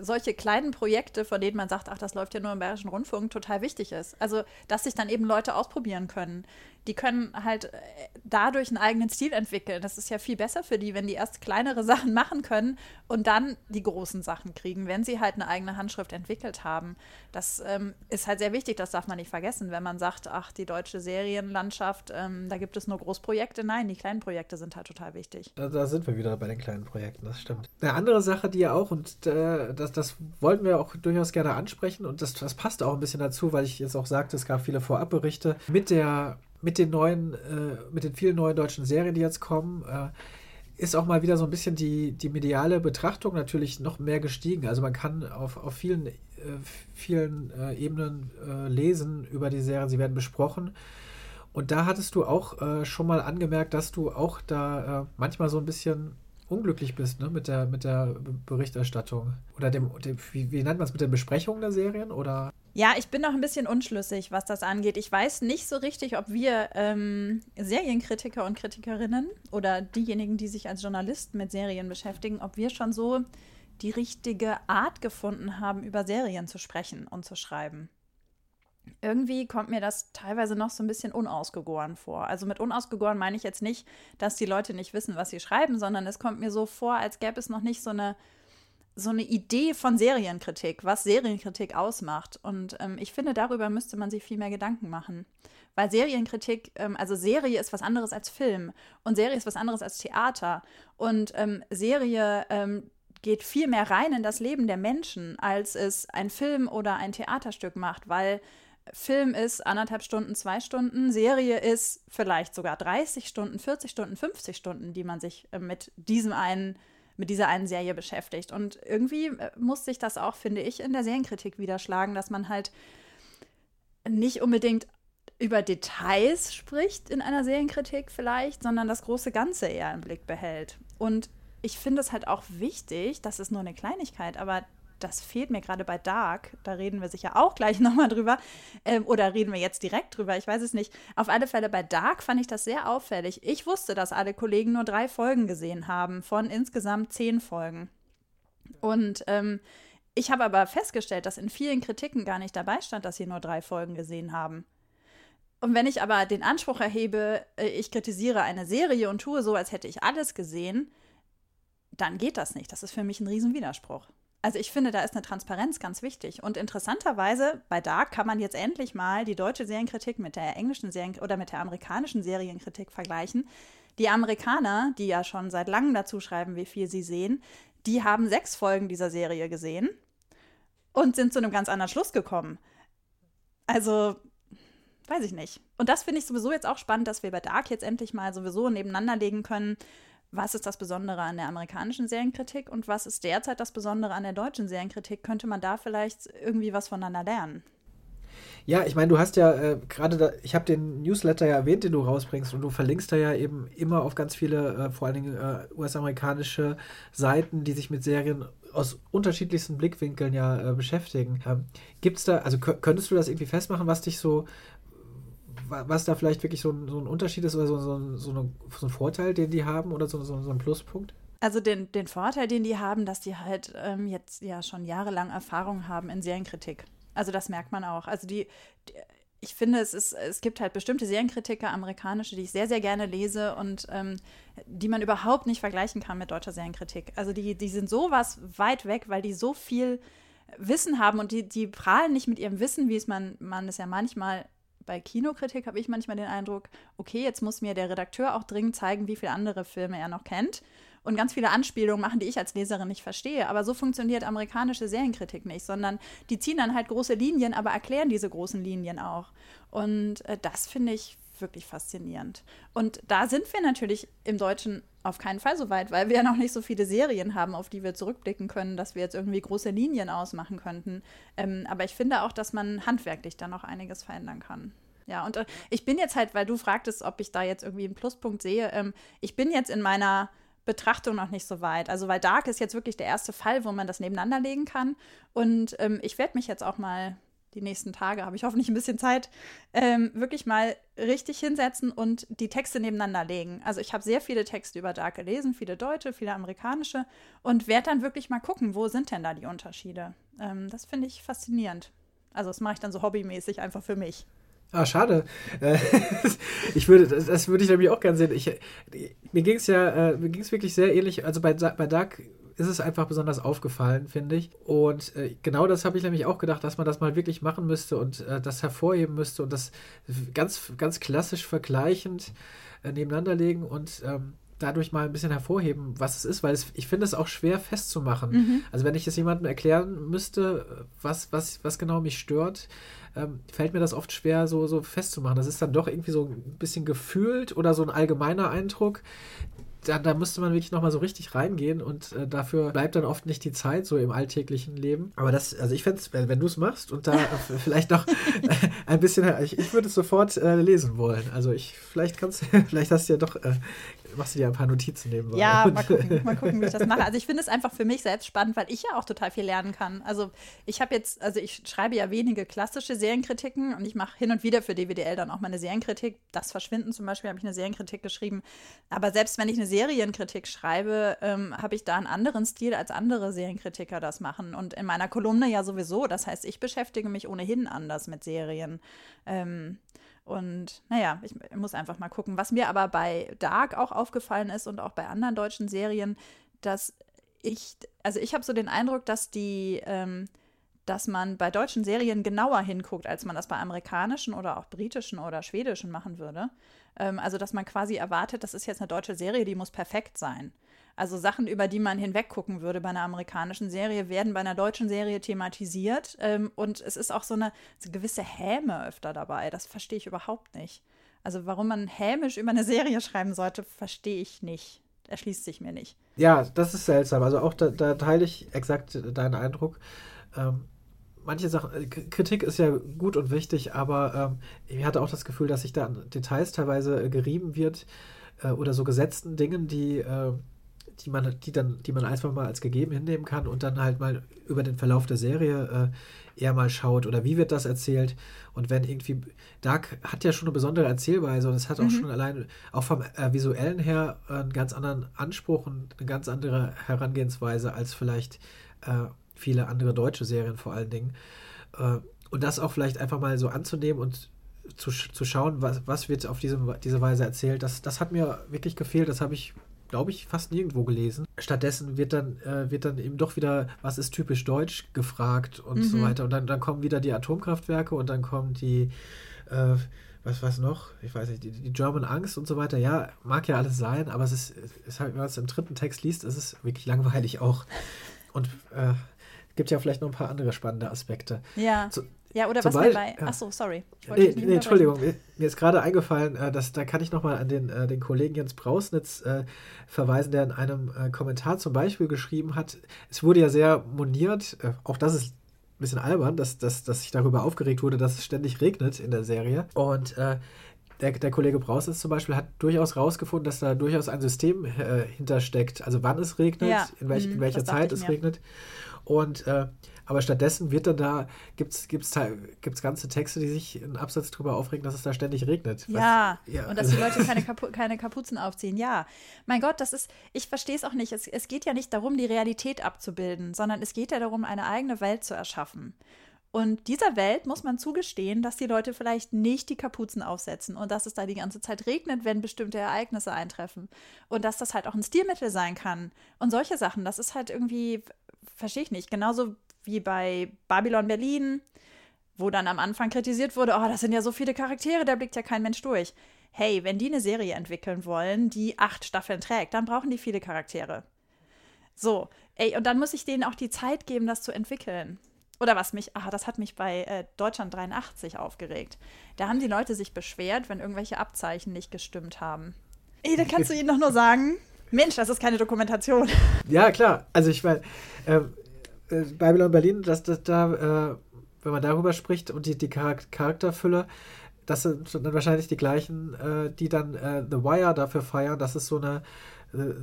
solche kleinen Projekte, von denen man sagt, ach, das läuft ja nur im Bayerischen Rundfunk, total wichtig ist. Also, dass sich dann eben Leute ausprobieren können. Die können halt äh, dadurch einen eigenen Stil entwickeln. Das ist ja viel besser für die, wenn die erst kleinere Sachen machen können und dann die großen Sachen kriegen, wenn sie halt eine eigene Handschrift entwickelt haben. Das ähm, ist halt sehr wichtig, das darf man nicht vergessen, wenn man sagt, ach, die deutsche Serienlandschaft, ähm, da gibt es nur Großprojekte. Nein, die kleinen Projekte sind halt total wichtig. Da, da sind wir wieder bei den kleinen Projekten, das stimmt. Eine andere Sache, die ja auch, und äh, das, das wollten wir auch durchaus gerne ansprechen, und das, das passt auch ein bisschen dazu, weil ich jetzt auch sagte, es gab viele Vorabberichte mit der, mit den neuen, äh, mit den vielen neuen deutschen Serien, die jetzt kommen. Äh, ist auch mal wieder so ein bisschen die, die mediale Betrachtung natürlich noch mehr gestiegen. Also man kann auf, auf vielen, äh, vielen äh, Ebenen äh, lesen über die Serie, sie werden besprochen. Und da hattest du auch äh, schon mal angemerkt, dass du auch da manchmal so ein bisschen unglücklich bist ne, mit, der, mit der Berichterstattung. Oder dem, dem wie, wie nennt man es, mit der Besprechung der Serien? Oder? Ja, ich bin noch ein bisschen unschlüssig, was das angeht. Ich weiß nicht so richtig, ob wir ähm, Serienkritiker und Kritikerinnen oder diejenigen, die sich als Journalisten mit Serien beschäftigen, ob wir schon so die richtige Art gefunden haben, über Serien zu sprechen und zu schreiben irgendwie kommt mir das teilweise noch so ein bisschen unausgegoren vor. Also mit unausgegoren meine ich jetzt nicht, dass die Leute nicht wissen, was sie schreiben, sondern es kommt mir so vor, als gäbe es noch nicht so eine, so eine Idee von Serienkritik, was Serienkritik ausmacht. Und ähm, ich finde, darüber müsste man sich viel mehr Gedanken machen. Weil Serienkritik, ähm, also Serie ist was anderes als Film und Serie ist was anderes als Theater. Und ähm, Serie ähm, geht viel mehr rein in das Leben der Menschen, als es ein Film oder ein Theaterstück macht, weil Film ist anderthalb Stunden, zwei Stunden, Serie ist vielleicht sogar 30 Stunden, 40 Stunden, 50 Stunden, die man sich äh, mit diesem einen, mit dieser einen Serie beschäftigt. Und irgendwie äh, muss sich das auch, finde ich, in der Serienkritik widerschlagen, dass man halt nicht unbedingt über Details spricht in einer Serienkritik vielleicht, sondern das große Ganze eher im Blick behält. Und ich finde es halt auch wichtig, das ist nur eine Kleinigkeit, aber das fehlt mir gerade bei Dark. Da reden wir sicher auch gleich nochmal drüber. Ähm, oder reden wir jetzt direkt drüber? Ich weiß es nicht. Auf alle Fälle bei Dark fand ich das sehr auffällig. Ich wusste, dass alle Kollegen nur drei Folgen gesehen haben von insgesamt zehn Folgen. Und ähm, ich habe aber festgestellt, dass in vielen Kritiken gar nicht dabei stand, dass sie nur drei Folgen gesehen haben. Und wenn ich aber den Anspruch erhebe, äh, ich kritisiere eine Serie und tue so, als hätte ich alles gesehen, dann geht das nicht. Das ist für mich ein Riesenwiderspruch. Also ich finde, da ist eine Transparenz ganz wichtig. Und interessanterweise, bei Dark kann man jetzt endlich mal die deutsche Serienkritik mit der englischen Serien oder mit der amerikanischen Serienkritik vergleichen. Die Amerikaner, die ja schon seit langem dazu schreiben, wie viel sie sehen, die haben sechs Folgen dieser Serie gesehen und sind zu einem ganz anderen Schluss gekommen. Also, weiß ich nicht. Und das finde ich sowieso jetzt auch spannend, dass wir bei Dark jetzt endlich mal sowieso nebeneinander legen können was ist das Besondere an der amerikanischen Serienkritik und was ist derzeit das Besondere an der deutschen Serienkritik? Könnte man da vielleicht irgendwie was voneinander lernen? Ja, ich meine, du hast ja äh, gerade, ich habe den Newsletter ja erwähnt, den du rausbringst und du verlinkst da ja eben immer auf ganz viele, äh, vor allen Dingen äh, US-amerikanische Seiten, die sich mit Serien aus unterschiedlichsten Blickwinkeln ja äh, beschäftigen. Ähm, Gibt es da, also könntest du das irgendwie festmachen, was dich so was da vielleicht wirklich so ein, so ein Unterschied ist oder so, so, so, eine, so, ein Vorteil, den die haben oder so, so, ein Pluspunkt? Also den, den Vorteil, den die haben, dass die halt ähm, jetzt ja schon jahrelang Erfahrung haben in Serienkritik. Also das merkt man auch. Also die, die ich finde, es, ist, es gibt halt bestimmte Serienkritiker, amerikanische, die ich sehr, sehr gerne lese und ähm, die man überhaupt nicht vergleichen kann mit deutscher Serienkritik. Also die, die sind sowas weit weg, weil die so viel Wissen haben und die, die prahlen nicht mit ihrem Wissen, wie es man, man es ja manchmal bei Kinokritik habe ich manchmal den Eindruck, okay, jetzt muss mir der Redakteur auch dringend zeigen, wie viele andere Filme er noch kennt und ganz viele Anspielungen machen, die ich als Leserin nicht verstehe. Aber so funktioniert amerikanische Serienkritik nicht, sondern die ziehen dann halt große Linien, aber erklären diese großen Linien auch. Und äh, das finde ich wirklich faszinierend. Und da sind wir natürlich im Deutschen auf keinen Fall so weit, weil wir ja noch nicht so viele Serien haben, auf die wir zurückblicken können, dass wir jetzt irgendwie große Linien ausmachen könnten. Ähm, aber ich finde auch, dass man handwerklich da noch einiges verändern kann. Ja, und äh, ich bin jetzt halt, weil du fragtest, ob ich da jetzt irgendwie einen Pluspunkt sehe, ähm, ich bin jetzt in meiner Betrachtung noch nicht so weit. Also, weil Dark ist jetzt wirklich der erste Fall, wo man das nebeneinander legen kann. Und ähm, ich werde mich jetzt auch mal die nächsten Tage, habe ich hoffentlich ein bisschen Zeit, ähm, wirklich mal richtig hinsetzen und die Texte nebeneinander legen. Also ich habe sehr viele Texte über Dark gelesen, viele deutsche, viele amerikanische und werde dann wirklich mal gucken, wo sind denn da die Unterschiede. Ähm, das finde ich faszinierend. Also das mache ich dann so hobbymäßig einfach für mich. Ah, schade. Äh, ich würde, das, das, würde ich nämlich auch gerne sehen. Ich, mir ging es ja, äh, mir ging es wirklich sehr ähnlich. Also bei, bei Dark ist es einfach besonders aufgefallen, finde ich. Und äh, genau das habe ich nämlich auch gedacht, dass man das mal wirklich machen müsste und äh, das hervorheben müsste und das ganz, ganz klassisch vergleichend äh, nebeneinander legen und ähm, dadurch mal ein bisschen hervorheben, was es ist, weil es, ich finde es auch schwer festzumachen. Mhm. Also wenn ich es jemandem erklären müsste, was, was, was genau mich stört, ähm, fällt mir das oft schwer, so, so festzumachen. Das ist dann doch irgendwie so ein bisschen gefühlt oder so ein allgemeiner Eindruck, da, da müsste man wirklich nochmal so richtig reingehen und äh, dafür bleibt dann oft nicht die Zeit so im alltäglichen Leben. Aber das, also ich fände es, wenn, wenn du es machst und da vielleicht noch ein bisschen, ich, ich würde es sofort äh, lesen wollen. Also ich, vielleicht kannst du, vielleicht hast du ja doch äh, machst du dir ein paar Notizen nebenbei. Ja, mal gucken, mal gucken, wie ich das mache. Also ich finde es einfach für mich selbst spannend, weil ich ja auch total viel lernen kann. Also ich habe jetzt, also ich schreibe ja wenige klassische Serienkritiken und ich mache hin und wieder für DWDL dann auch mal eine Serienkritik. Das Verschwinden zum Beispiel habe ich eine Serienkritik geschrieben. Aber selbst wenn ich eine Serienkritik schreibe, ähm, habe ich da einen anderen Stil, als andere Serienkritiker das machen. Und in meiner Kolumne ja sowieso. Das heißt, ich beschäftige mich ohnehin anders mit Serien. Ähm, und naja, ich muss einfach mal gucken. Was mir aber bei Dark auch aufgefallen ist und auch bei anderen deutschen Serien, dass ich, also ich habe so den Eindruck, dass die, ähm, dass man bei deutschen Serien genauer hinguckt, als man das bei amerikanischen oder auch britischen oder schwedischen machen würde. Ähm, also dass man quasi erwartet, das ist jetzt eine deutsche Serie, die muss perfekt sein. Also Sachen, über die man hinweggucken würde bei einer amerikanischen Serie, werden bei einer deutschen Serie thematisiert. Ähm, und es ist auch so eine, so eine gewisse Häme öfter dabei. Das verstehe ich überhaupt nicht. Also warum man hämisch über eine Serie schreiben sollte, verstehe ich nicht. Erschließt sich mir nicht. Ja, das ist seltsam. Also auch da, da teile ich exakt deinen Eindruck. Ähm, manche Sachen, äh, Kritik ist ja gut und wichtig, aber ähm, ich hatte auch das Gefühl, dass sich da an Details teilweise äh, gerieben wird äh, oder so gesetzten Dingen, die äh, die man, die dann, die man einfach mal als gegeben hinnehmen kann und dann halt mal über den Verlauf der Serie äh, eher mal schaut oder wie wird das erzählt und wenn irgendwie Dark hat ja schon eine besondere Erzählweise und es hat auch mhm. schon allein auch vom äh, visuellen her einen ganz anderen Anspruch und eine ganz andere Herangehensweise als vielleicht äh, viele andere deutsche Serien vor allen Dingen äh, und das auch vielleicht einfach mal so anzunehmen und zu, zu schauen, was, was wird auf diese, diese Weise erzählt, das, das hat mir wirklich gefehlt. Das habe ich glaube ich, fast nirgendwo gelesen. Stattdessen wird dann, äh, wird dann eben doch wieder, was ist typisch deutsch, gefragt und mhm. so weiter. Und dann, dann kommen wieder die Atomkraftwerke und dann kommen die, äh, was, was noch? Ich weiß nicht, die, die, German Angst und so weiter. Ja, mag ja alles sein, aber es ist, es ist halt, wenn man es im dritten Text liest, ist es wirklich langweilig auch. Und äh, gibt ja vielleicht noch ein paar andere spannende Aspekte. Ja. Zu, ja, oder was Beispiel, bei. Ja. Achso, sorry. Nee, nee Entschuldigung, mir, mir, ist gerade eingefallen, äh, dass, da kann ich nochmal an den, äh, den Kollegen Jens Brausnitz äh, verweisen, der in einem äh, Kommentar zum Beispiel geschrieben hat, es wurde ja sehr moniert, äh, auch das ist ein bisschen albern, dass, dass, dass sich darüber aufgeregt wurde, dass es ständig regnet in der Serie. Und äh, der, der Kollege Brausnitz zum Beispiel hat durchaus rausgefunden, dass da durchaus ein System hintersteckt, also wann es regnet, ja. in, welch, in mhm, welcher Zeit es regnet. Und aber stattdessen wird dann da, gibt es gibt's, gibt's ganze Texte, die sich einen Absatz darüber aufregen, dass es da ständig regnet. Ja, Was, ja. und dass die Leute keine, Kapu keine Kapuzen aufziehen. Ja, mein Gott, das ist, ich verstehe es auch nicht. Es, es geht ja nicht darum, die Realität abzubilden, sondern es geht ja darum, eine eigene Welt zu erschaffen. Und dieser Welt muss man zugestehen, dass die Leute vielleicht nicht die Kapuzen aufsetzen und dass es da die ganze Zeit regnet, wenn bestimmte Ereignisse eintreffen. Und dass das halt auch ein Stilmittel sein kann. Und solche Sachen, das ist halt irgendwie, verstehe ich nicht. Genauso wie bei Babylon Berlin, wo dann am Anfang kritisiert wurde, oh, das sind ja so viele Charaktere, da blickt ja kein Mensch durch. Hey, wenn die eine Serie entwickeln wollen, die acht Staffeln trägt, dann brauchen die viele Charaktere. So, ey, und dann muss ich denen auch die Zeit geben, das zu entwickeln. Oder was mich, ach, das hat mich bei äh, Deutschland 83 aufgeregt. Da haben die Leute sich beschwert, wenn irgendwelche Abzeichen nicht gestimmt haben. Ey, da kannst du ihnen doch nur sagen, Mensch, das ist keine Dokumentation. Ja, klar. Also ich meine, ähm, äh, Babylon Berlin, dass das da, äh, wenn man darüber spricht und die, die Charakterfülle, das sind dann wahrscheinlich die gleichen, äh, die dann äh, The Wire dafür feiern, dass es so eine äh,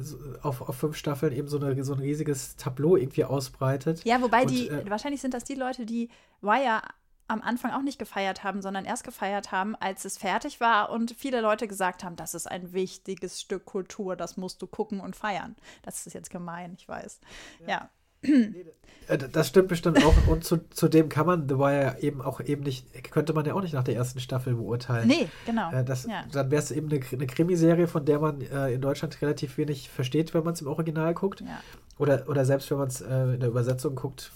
auf, auf fünf Staffeln eben so, eine, so ein riesiges Tableau irgendwie ausbreitet. Ja, wobei und, die, äh, wahrscheinlich sind das die Leute, die Wire am Anfang auch nicht gefeiert haben, sondern erst gefeiert haben, als es fertig war und viele Leute gesagt haben, das ist ein wichtiges Stück Kultur, das musst du gucken und feiern. Das ist jetzt gemein, ich weiß. ja. ja. Äh, das stimmt bestimmt auch. Und zu, zudem kann man The Wire eben auch eben nicht, könnte man ja auch nicht nach der ersten Staffel beurteilen. Nee, genau. Äh, das, ja. Dann wäre es eben eine, eine Krimiserie, von der man äh, in Deutschland relativ wenig versteht, wenn man es im Original guckt. Ja. Oder, oder selbst wenn man es äh, in der Übersetzung guckt,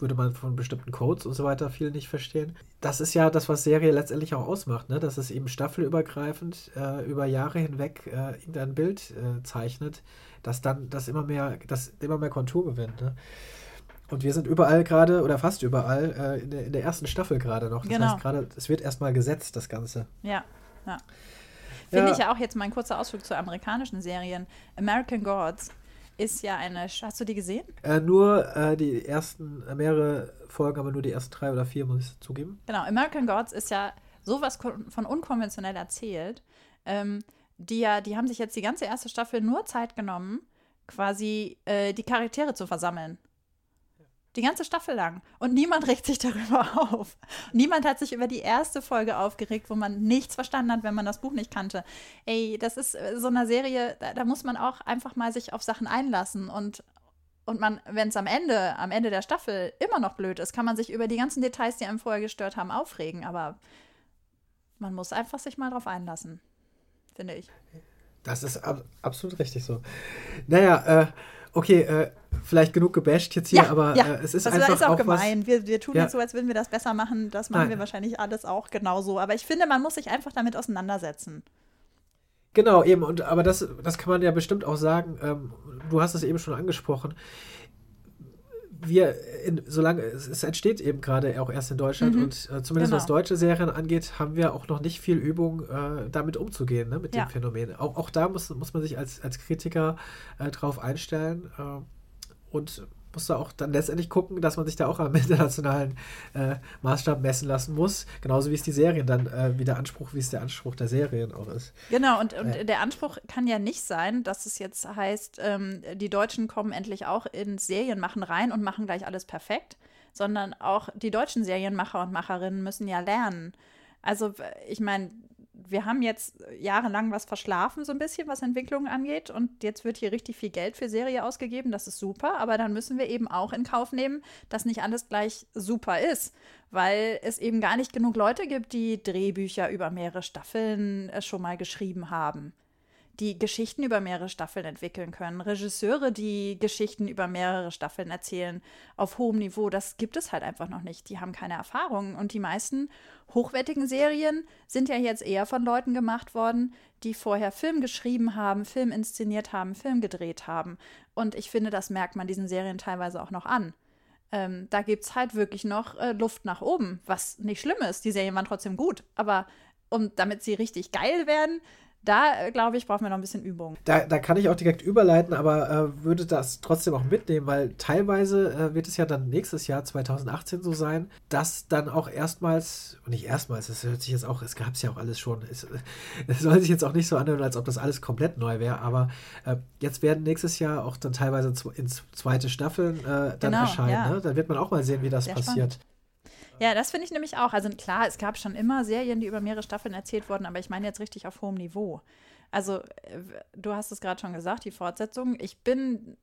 würde man von bestimmten Codes und so weiter viel nicht verstehen. Das ist ja das, was Serie letztendlich auch ausmacht, ne? dass es eben staffelübergreifend äh, über Jahre hinweg äh, irgendein Bild zeichnet, das dann das immer mehr, das immer mehr Kontur gewinnt. Ne? Und wir sind überall gerade, oder fast überall, äh, in, der, in der ersten Staffel gerade noch. Das genau. heißt gerade, es wird erstmal gesetzt, das Ganze. Ja, ja. Finde ich ja auch jetzt mal ein kurzer Ausflug zu amerikanischen Serien. American Gods ist ja eine. Hast du die gesehen? Äh, nur äh, die ersten, äh, mehrere Folgen, aber nur die ersten drei oder vier, muss ich zugeben. Genau, American Gods ist ja sowas von unkonventionell erzählt. Ähm, die ja, die haben sich jetzt die ganze erste Staffel nur Zeit genommen, quasi äh, die Charaktere zu versammeln. Die ganze Staffel lang. Und niemand regt sich darüber auf. Niemand hat sich über die erste Folge aufgeregt, wo man nichts verstanden hat, wenn man das Buch nicht kannte. Ey, das ist äh, so eine Serie, da, da muss man auch einfach mal sich auf Sachen einlassen. Und, und wenn es am Ende, am Ende der Staffel immer noch blöd ist, kann man sich über die ganzen Details, die einem vorher gestört haben, aufregen. Aber man muss einfach sich mal drauf einlassen, finde ich. Das ist ab absolut richtig so. Naja, äh, okay, äh, vielleicht genug gebasht jetzt hier, ja, aber ja. Äh, es ist das einfach ist auch, auch gemein. Wir, wir tun ja. jetzt so, als würden wir das besser machen. Das machen Nein. wir wahrscheinlich alles auch genauso. Aber ich finde, man muss sich einfach damit auseinandersetzen. Genau, eben. Und aber das, das kann man ja bestimmt auch sagen. Ähm, du hast es eben schon angesprochen wir, in, solange es, es, entsteht eben gerade auch erst in Deutschland mhm. und äh, zumindest genau. was deutsche Serien angeht, haben wir auch noch nicht viel Übung, äh, damit umzugehen, ne, mit ja. dem Phänomen. Auch, auch da muss, muss man sich als, als Kritiker äh, drauf einstellen äh, und muss da auch dann letztendlich gucken, dass man sich da auch am internationalen äh, Maßstab messen lassen muss. Genauso wie es die Serien dann äh, wie der Anspruch, wie es der Anspruch der Serien auch ist. Genau, und, und äh. der Anspruch kann ja nicht sein, dass es jetzt heißt, ähm, die Deutschen kommen endlich auch ins Serienmachen rein und machen gleich alles perfekt, sondern auch die deutschen Serienmacher und Macherinnen müssen ja lernen. Also, ich meine, wir haben jetzt jahrelang was verschlafen, so ein bisschen, was Entwicklungen angeht. Und jetzt wird hier richtig viel Geld für Serie ausgegeben. Das ist super. Aber dann müssen wir eben auch in Kauf nehmen, dass nicht alles gleich super ist. Weil es eben gar nicht genug Leute gibt, die Drehbücher über mehrere Staffeln äh, schon mal geschrieben haben die Geschichten über mehrere Staffeln entwickeln können. Regisseure, die Geschichten über mehrere Staffeln erzählen auf hohem Niveau, das gibt es halt einfach noch nicht. Die haben keine Erfahrung. Und die meisten hochwertigen Serien sind ja jetzt eher von Leuten gemacht worden, die vorher Film geschrieben haben, Film inszeniert haben, Film gedreht haben. Und ich finde, das merkt man diesen Serien teilweise auch noch an. Ähm, da gibt es halt wirklich noch äh, Luft nach oben, was nicht schlimm ist. Die Serien waren trotzdem gut. Aber um, damit sie richtig geil werden, da, äh, glaube ich, brauchen wir noch ein bisschen Übung. Da, da kann ich auch direkt überleiten, aber äh, würde das trotzdem auch mitnehmen, weil teilweise äh, wird es ja dann nächstes Jahr, 2018, so sein, dass dann auch erstmals, und nicht erstmals, es hört sich jetzt auch, es gab es ja auch alles schon, es, es, soll sich jetzt auch nicht so anhören, als ob das alles komplett neu wäre, aber äh, jetzt werden nächstes Jahr auch dann teilweise ins zweite Staffeln äh, dann genau, erscheinen. Ja. Ne? Dann wird man auch mal sehen, wie das Sehr passiert. Spannend. Ja, das finde ich nämlich auch. Also klar, es gab schon immer Serien, die über mehrere Staffeln erzählt wurden, aber ich meine jetzt richtig auf hohem Niveau. Also, äh, du hast es gerade schon gesagt, die Fortsetzung. Ich bin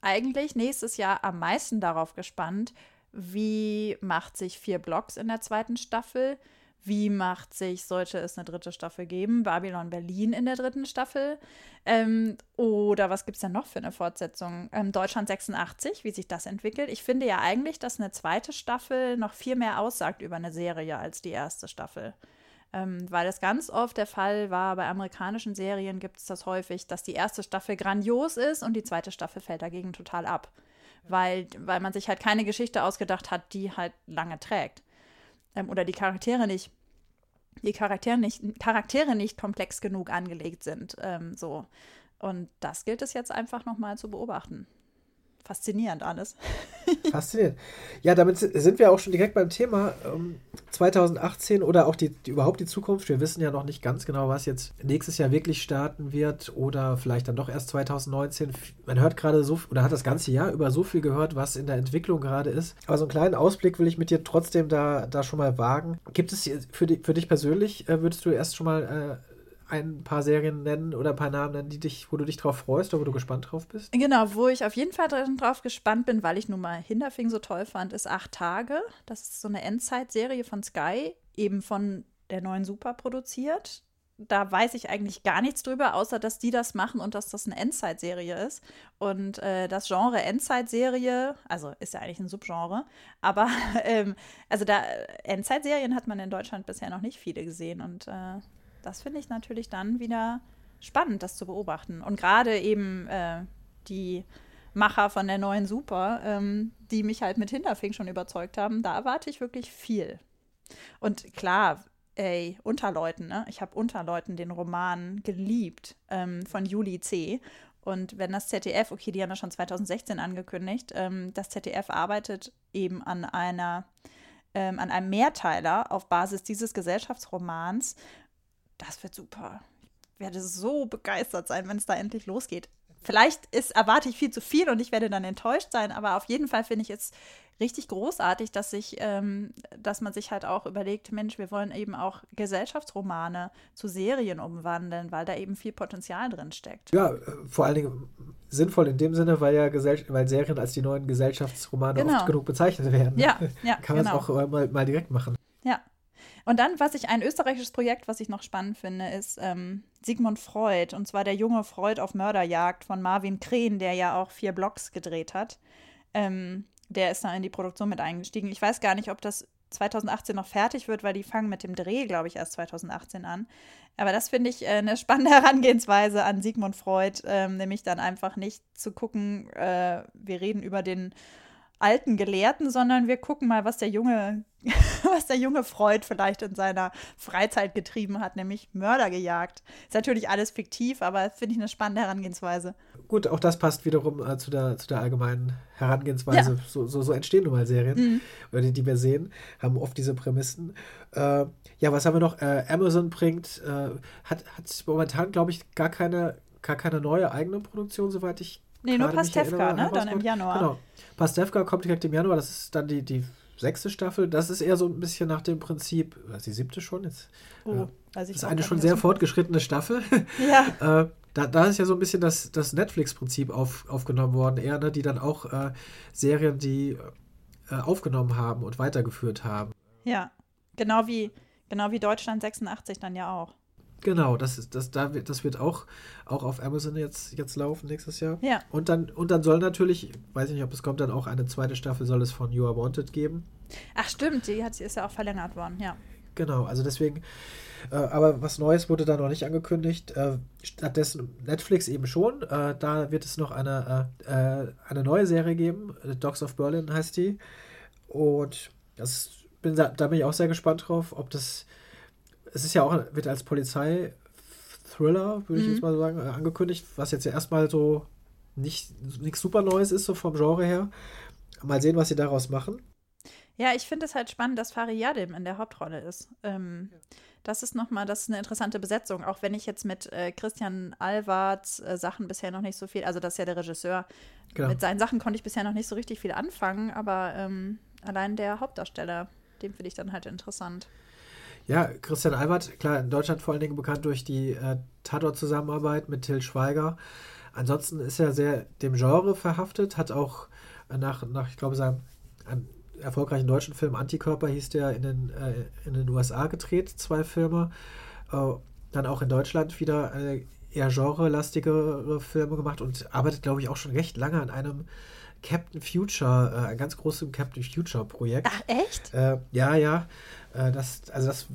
eigentlich nächstes Jahr am meisten darauf gespannt, wie macht sich vier Blocks in der zweiten Staffel wie macht sich, sollte es eine dritte Staffel geben, Babylon Berlin in der dritten Staffel? Ähm, oder was gibt es denn noch für eine Fortsetzung? Ähm, Deutschland 86, wie sich das entwickelt. Ich finde ja eigentlich, dass eine zweite Staffel noch viel mehr aussagt über eine Serie als die erste Staffel. Ähm, weil es ganz oft der Fall war, bei amerikanischen Serien gibt es das häufig, dass die erste Staffel grandios ist und die zweite Staffel fällt dagegen total ab. Weil, weil man sich halt keine Geschichte ausgedacht hat, die halt lange trägt ähm, oder die Charaktere nicht, die Charaktere nicht, Charaktere nicht komplex genug angelegt sind. Ähm, so. Und das gilt es jetzt einfach nochmal zu beobachten faszinierend alles. faszinierend. Ja, damit sind wir auch schon direkt beim Thema ähm, 2018 oder auch die, die, überhaupt die Zukunft. Wir wissen ja noch nicht ganz genau, was jetzt nächstes Jahr wirklich starten wird oder vielleicht dann doch erst 2019. Man hört gerade so oder hat das ganze Jahr über so viel gehört, was in der Entwicklung gerade ist. Aber so einen kleinen Ausblick will ich mit dir trotzdem da, da schon mal wagen. Gibt es für, die, für dich persönlich, äh, würdest du erst schon mal äh, ein paar Serien nennen oder ein paar Namen nennen, die dich, wo du dich drauf freust oder wo du gespannt drauf bist? Genau, wo ich auf jeden Fall drauf gespannt bin, weil ich nun mal Hinterfing so toll fand, ist Acht Tage. Das ist so eine Endzeitserie von Sky, eben von der neuen Super produziert. Da weiß ich eigentlich gar nichts drüber, außer dass die das machen und dass das eine Endzeitserie ist. Und äh, das Genre Endzeitserie, also ist ja eigentlich ein Subgenre, aber ähm, also da Endzeitserien hat man in Deutschland bisher noch nicht viele gesehen und äh, das finde ich natürlich dann wieder spannend, das zu beobachten. Und gerade eben äh, die Macher von der neuen Super, ähm, die mich halt mit Hinterfing schon überzeugt haben, da erwarte ich wirklich viel. Und klar, ey, Unterleuten, ne? Ich habe Unterleuten den Roman geliebt ähm, von Juli C. Und wenn das ZDF, okay, die haben das schon 2016 angekündigt, ähm, das ZDF arbeitet eben an einer, ähm, an einem Mehrteiler auf Basis dieses Gesellschaftsromans, das wird super. Ich werde so begeistert sein, wenn es da endlich losgeht. Vielleicht ist, erwarte ich viel zu viel und ich werde dann enttäuscht sein, aber auf jeden Fall finde ich es richtig großartig, dass sich, ähm, dass man sich halt auch überlegt, Mensch, wir wollen eben auch Gesellschaftsromane zu Serien umwandeln, weil da eben viel Potenzial drin steckt. Ja, äh, vor allen Dingen sinnvoll in dem Sinne, weil ja Gesell weil Serien als die neuen Gesellschaftsromane Genau. oft genug bezeichnet werden. Ja, ja, Kann man es genau. auch mal, mal direkt machen. Ja. Und dann, was ich, ein österreichisches Projekt, was ich noch spannend finde, ist ähm, Sigmund Freud. Und zwar der junge Freud auf Mörderjagd von Marvin Krehn, der ja auch vier Blocks gedreht hat. Ähm, der ist da in die Produktion mit eingestiegen. Ich weiß gar nicht, ob das 2018 noch fertig wird, weil die fangen mit dem Dreh, glaube ich, erst 2018 an. Aber das finde ich äh, eine spannende Herangehensweise an Sigmund Freud, ähm, nämlich dann einfach nicht zu gucken, äh, wir reden über den alten Gelehrten, sondern wir gucken mal, was der junge, was der junge Freud vielleicht in seiner Freizeit getrieben hat, nämlich Mörder gejagt. Ist natürlich alles fiktiv, aber finde ich eine spannende Herangehensweise. Gut, auch das passt wiederum äh, zu, der, zu der allgemeinen Herangehensweise. Ja. So, so, so entstehen nun mal Serien, Mhm. oder die, die wir sehen, haben oft diese Prämissen. Äh, ja, was haben wir noch? Äh, Amazon bringt, äh, hat, hat momentan, glaube ich, gar keine, gar keine neue eigene Produktion, soweit ich Nee, nur Pastewka, ne? Dann im. Januar. Genau. Pastewka kommt direkt im Januar, das ist dann die, die sechste Staffel. Das ist eher so ein bisschen nach dem Prinzip, was die siebte schon jetzt? Oh, ich Das ist eine schon sehr fortgeschrittene Staffel. Ja, Äh, da, da ist ja so ein bisschen das, das Netflix-Prinzip auf, aufgenommen worden, eher, ne, die dann auch äh, Serien, die äh, aufgenommen haben und weitergeführt haben. ja. Genau wie, genau wie Deutschland 86 dann ja auch. Genau, das, ist, das, da wird, das wird auch, auch auf Amazon jetzt, jetzt laufen nächstes Jahr. Ja. Und dann, und dann soll natürlich, weiß ich nicht, ob es kommt, dann auch eine zweite Staffel soll es von You Are Wanted geben. Ach stimmt, die hat, ist ja auch verlängert worden, ja. Genau, also deswegen, äh, aber was Neues wurde da noch nicht angekündigt. Äh, stattdessen Netflix eben schon. Äh, da wird es noch eine, äh, äh, eine neue Serie geben. Dogs of Berlin heißt die. Und das bin da, da bin ich auch sehr gespannt drauf, ob das. Es ist ja auch, wird als Polizei-Thriller, würde ich Mhm. jetzt mal sagen, äh, angekündigt, was jetzt ja erstmal so nicht nichts super Neues ist, so vom Genre her. Mal sehen, was sie daraus machen. Ja, ich finde es halt spannend, dass Fari Yadim in der Hauptrolle ist. Ähm, Das ist nochmal, das ist eine interessante Besetzung, auch wenn ich jetzt mit äh, Christian Alwards äh, Sachen bisher noch nicht so viel, also das ist ja der Regisseur, Genau. mit seinen Sachen konnte ich bisher noch nicht so richtig viel anfangen, aber ähm, allein der Hauptdarsteller, den finde ich dann halt interessant. Ja, Christian Albert, klar, in Deutschland vor allen Dingen bekannt durch die äh, Tatort-Zusammenarbeit mit Till Schweiger. Ansonsten ist er sehr dem Genre verhaftet, hat auch äh, nach, nach ich glaube, seinem einem erfolgreichen deutschen Film Antikörper hieß der in den, äh, in den USA gedreht, zwei Filme. Äh, dann auch in Deutschland wieder äh, eher genrelastigere Filme gemacht und arbeitet, glaube ich, auch schon recht lange an einem Captain Future, äh, ein ganz großes Captain Future-Projekt. Ach, echt? Äh, ja, ja. Äh, das, also das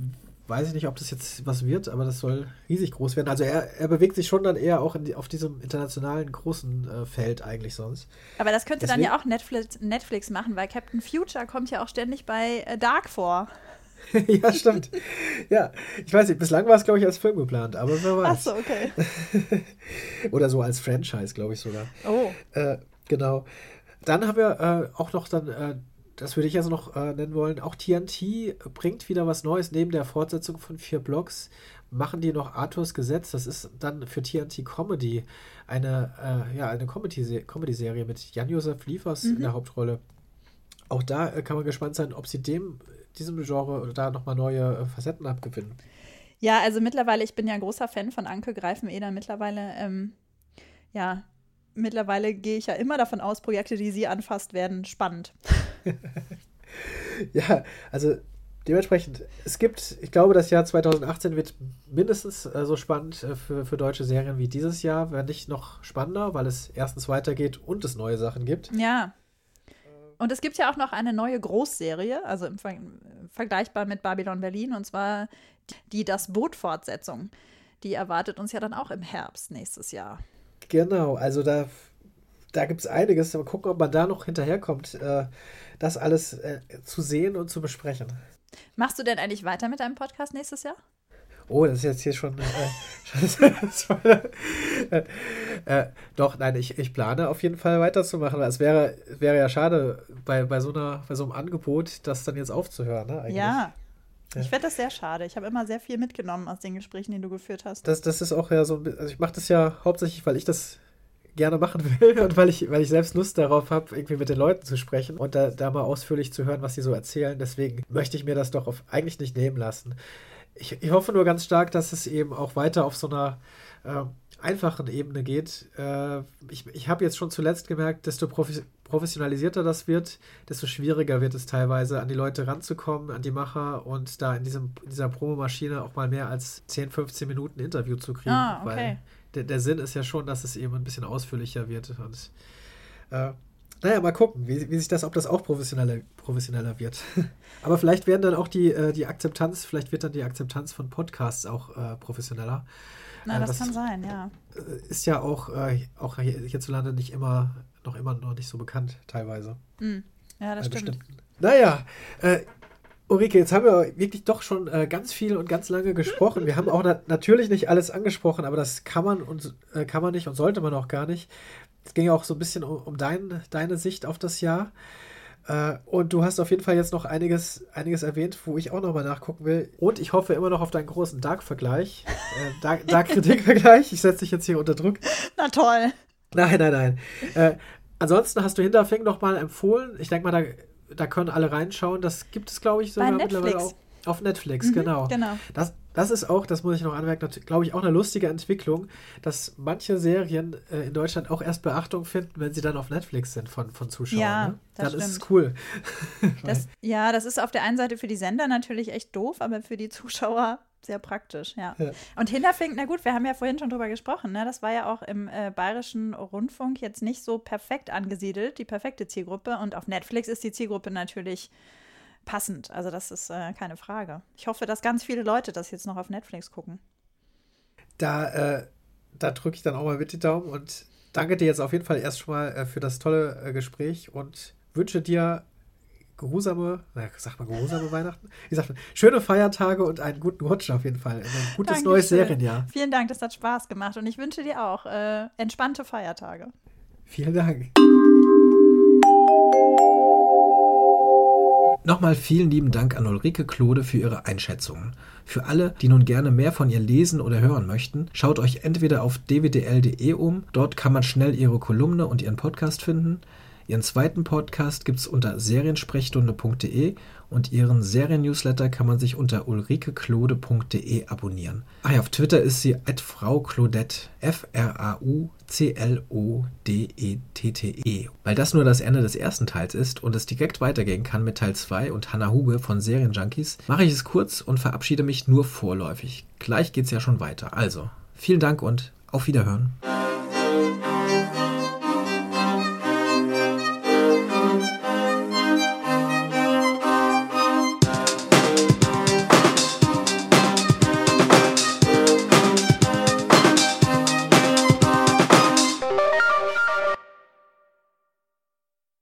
weiß ich nicht, ob das jetzt was wird, aber das soll riesig groß werden. Also er, er bewegt sich schon dann eher auch die, auf diesem internationalen großen äh, Feld eigentlich sonst. Aber das könnte Deswegen- dann ja auch Netflix, Netflix machen, weil Captain Future kommt ja auch ständig bei äh, Dark vor. ja, stimmt. ja, ich weiß nicht, bislang war es, glaube ich, als Film geplant, aber wer weiß. Ach so, okay. Oder so als Franchise, glaube ich sogar. Oh, Äh, genau. Dann haben wir äh, auch noch dann, äh, das würde ich jetzt noch äh, nennen wollen, auch TNT bringt wieder was Neues neben der Fortsetzung von vier Blocks. Machen die noch Arthurs Gesetz? Das ist dann für TNT Comedy eine, äh, ja, eine Comedy- Comedy-Serie mit Jan-Josef Liefers in der Hauptrolle. Auch da äh, kann man gespannt sein, ob sie dem, diesem Genre oder da nochmal neue äh, Facetten abgewinnen. Ja, also mittlerweile, ich bin ja ein großer Fan von Anke Greifeneder. Mittlerweile, ähm, ja, mittlerweile gehe ich ja immer davon aus, Projekte, die sie anfasst, werden spannend. Ja, also dementsprechend, es gibt, ich glaube, das Jahr 2018 wird mindestens äh, so spannend äh, für, für deutsche Serien wie dieses Jahr, wenn nicht noch spannender, weil es erstens weitergeht und es neue Sachen gibt. Ja. Und es gibt ja auch noch eine neue Großserie, also im Ver vergleichbar mit Babylon Berlin, und zwar die Das Boot-Fortsetzung. Die erwartet uns ja dann auch im Herbst nächstes Jahr. Genau, also da, da gibt es einiges. Mal gucken, ob man da noch hinterherkommt, äh, das alles äh, zu sehen und zu besprechen. Machst du denn eigentlich weiter mit deinem Podcast nächstes Jahr? Oh, das ist jetzt hier schon. Äh, äh, äh, doch, nein, ich, ich plane auf jeden Fall weiterzumachen. Es wäre, wäre ja schade bei, bei, so einer, bei so einem Angebot, das dann jetzt aufzuhören. Ne, eigentlich. Ja. Ja. Ich finde das sehr schade. Ich habe immer sehr viel mitgenommen aus den Gesprächen, die du geführt hast. Das, das ist auch ja so, also ich mache das ja hauptsächlich, weil ich das gerne machen will und weil ich, weil ich selbst Lust darauf habe, irgendwie mit den Leuten zu sprechen und da, da mal ausführlich zu hören, was sie so erzählen. Deswegen möchte ich mir das doch auf, eigentlich nicht nehmen lassen. Ich, ich hoffe nur ganz stark, dass es eben auch weiter auf so einer äh, einfachen Ebene geht. Äh, ich ich habe jetzt schon zuletzt gemerkt, desto professionalisierter das wird, desto schwieriger wird es teilweise, an die Leute ranzukommen, an die Macher und da in, diesem, in dieser Promomaschine auch mal mehr als 10, 15 Minuten Interview zu kriegen. Ah, okay. Weil der, der Sinn ist ja schon, dass es eben ein bisschen ausführlicher wird. Und äh, naja, mal gucken, wie, wie sich das, ob das auch professioneller, professioneller wird. Aber vielleicht werden dann auch die, äh, die Akzeptanz, vielleicht wird dann die Akzeptanz von Podcasts auch äh, professioneller. Na, äh, das, das, kann sein, ja. Äh, ist ja auch, äh, auch hierzulande nicht immer, noch immer noch nicht so bekannt, teilweise. Mm. Ja, das stimmt. Naja, äh, Ulrike, jetzt haben wir wirklich doch schon äh, ganz viel und ganz lange gesprochen. Wir haben auch na natürlich nicht alles angesprochen, aber das kann man und äh, kann man nicht und sollte man auch gar nicht. Es ging ja auch so ein bisschen um, um dein, deine Sicht auf das Jahr. Äh, und du hast auf jeden Fall jetzt noch einiges, einiges erwähnt, wo ich auch nochmal nachgucken will. Und ich hoffe immer noch auf deinen großen Dark-Vergleich. Äh, Dark-Kritik-Vergleich. ich setze dich jetzt hier unter Druck. Na toll. Nein, nein, nein. Äh, ansonsten hast du Hinterfing nochmal empfohlen. Ich denke mal, da da können alle reinschauen. Das gibt es, glaube ich, sogar mittlerweile auch. Auf Netflix, mhm, genau. genau. Das, das ist auch, das muss ich noch anmerken, glaube ich, auch eine lustige Entwicklung, dass manche Serien äh, in Deutschland auch erst Beachtung finden, wenn sie dann auf Netflix sind von, von Zuschauern. Ja, ne? das dann stimmt. ist es cool. Das, ja, das ist auf der einen Seite für die Sender natürlich echt doof, aber für die Zuschauer sehr praktisch, ja. ja. Und Hinterfink, na gut, wir haben ja vorhin schon drüber gesprochen, ne? Das war ja auch im äh, bayerischen Rundfunk jetzt nicht so perfekt angesiedelt, die perfekte Zielgruppe. Und auf Netflix ist die Zielgruppe natürlich passend. Also das ist äh, keine Frage. Ich hoffe, dass ganz viele Leute das jetzt noch auf Netflix gucken. Da, äh, da drücke ich dann auch mal mit die Daumen und danke dir jetzt auf jeden Fall erst schon mal äh, für das tolle äh, Gespräch und wünsche dir geruhsame, na, sag mal geruhsame Weihnachten. Wie sagt man, schöne Feiertage und einen guten Rutsch auf jeden Fall. Ein gutes Dankeschön. neues Serienjahr. Vielen Dank, das hat Spaß gemacht und ich wünsche dir auch äh, entspannte Feiertage. Vielen Dank. Nochmal vielen lieben Dank an Ulrike Klode für ihre Einschätzungen. Für alle, die nun gerne mehr von ihr lesen oder hören möchten, schaut euch entweder auf dwdl.de um, dort kann man schnell ihre Kolumne und ihren Podcast finden, Ihren zweiten Podcast gibt es unter seriensprechstunde.de und ihren Serien-Newsletter kann man sich unter ulrikeklode.de abonnieren. Ah ja, auf Twitter ist sie Frau Claudette, F-R-A-U-C-L-O-D-E-T-T-E. Weil das nur das Ende des ersten Teils ist und es direkt weitergehen kann mit Teil 2 und Hannah Hube von Serienjunkies, mache ich es kurz und verabschiede mich nur vorläufig. Gleich geht's ja schon weiter. Also, vielen Dank und auf Wiederhören.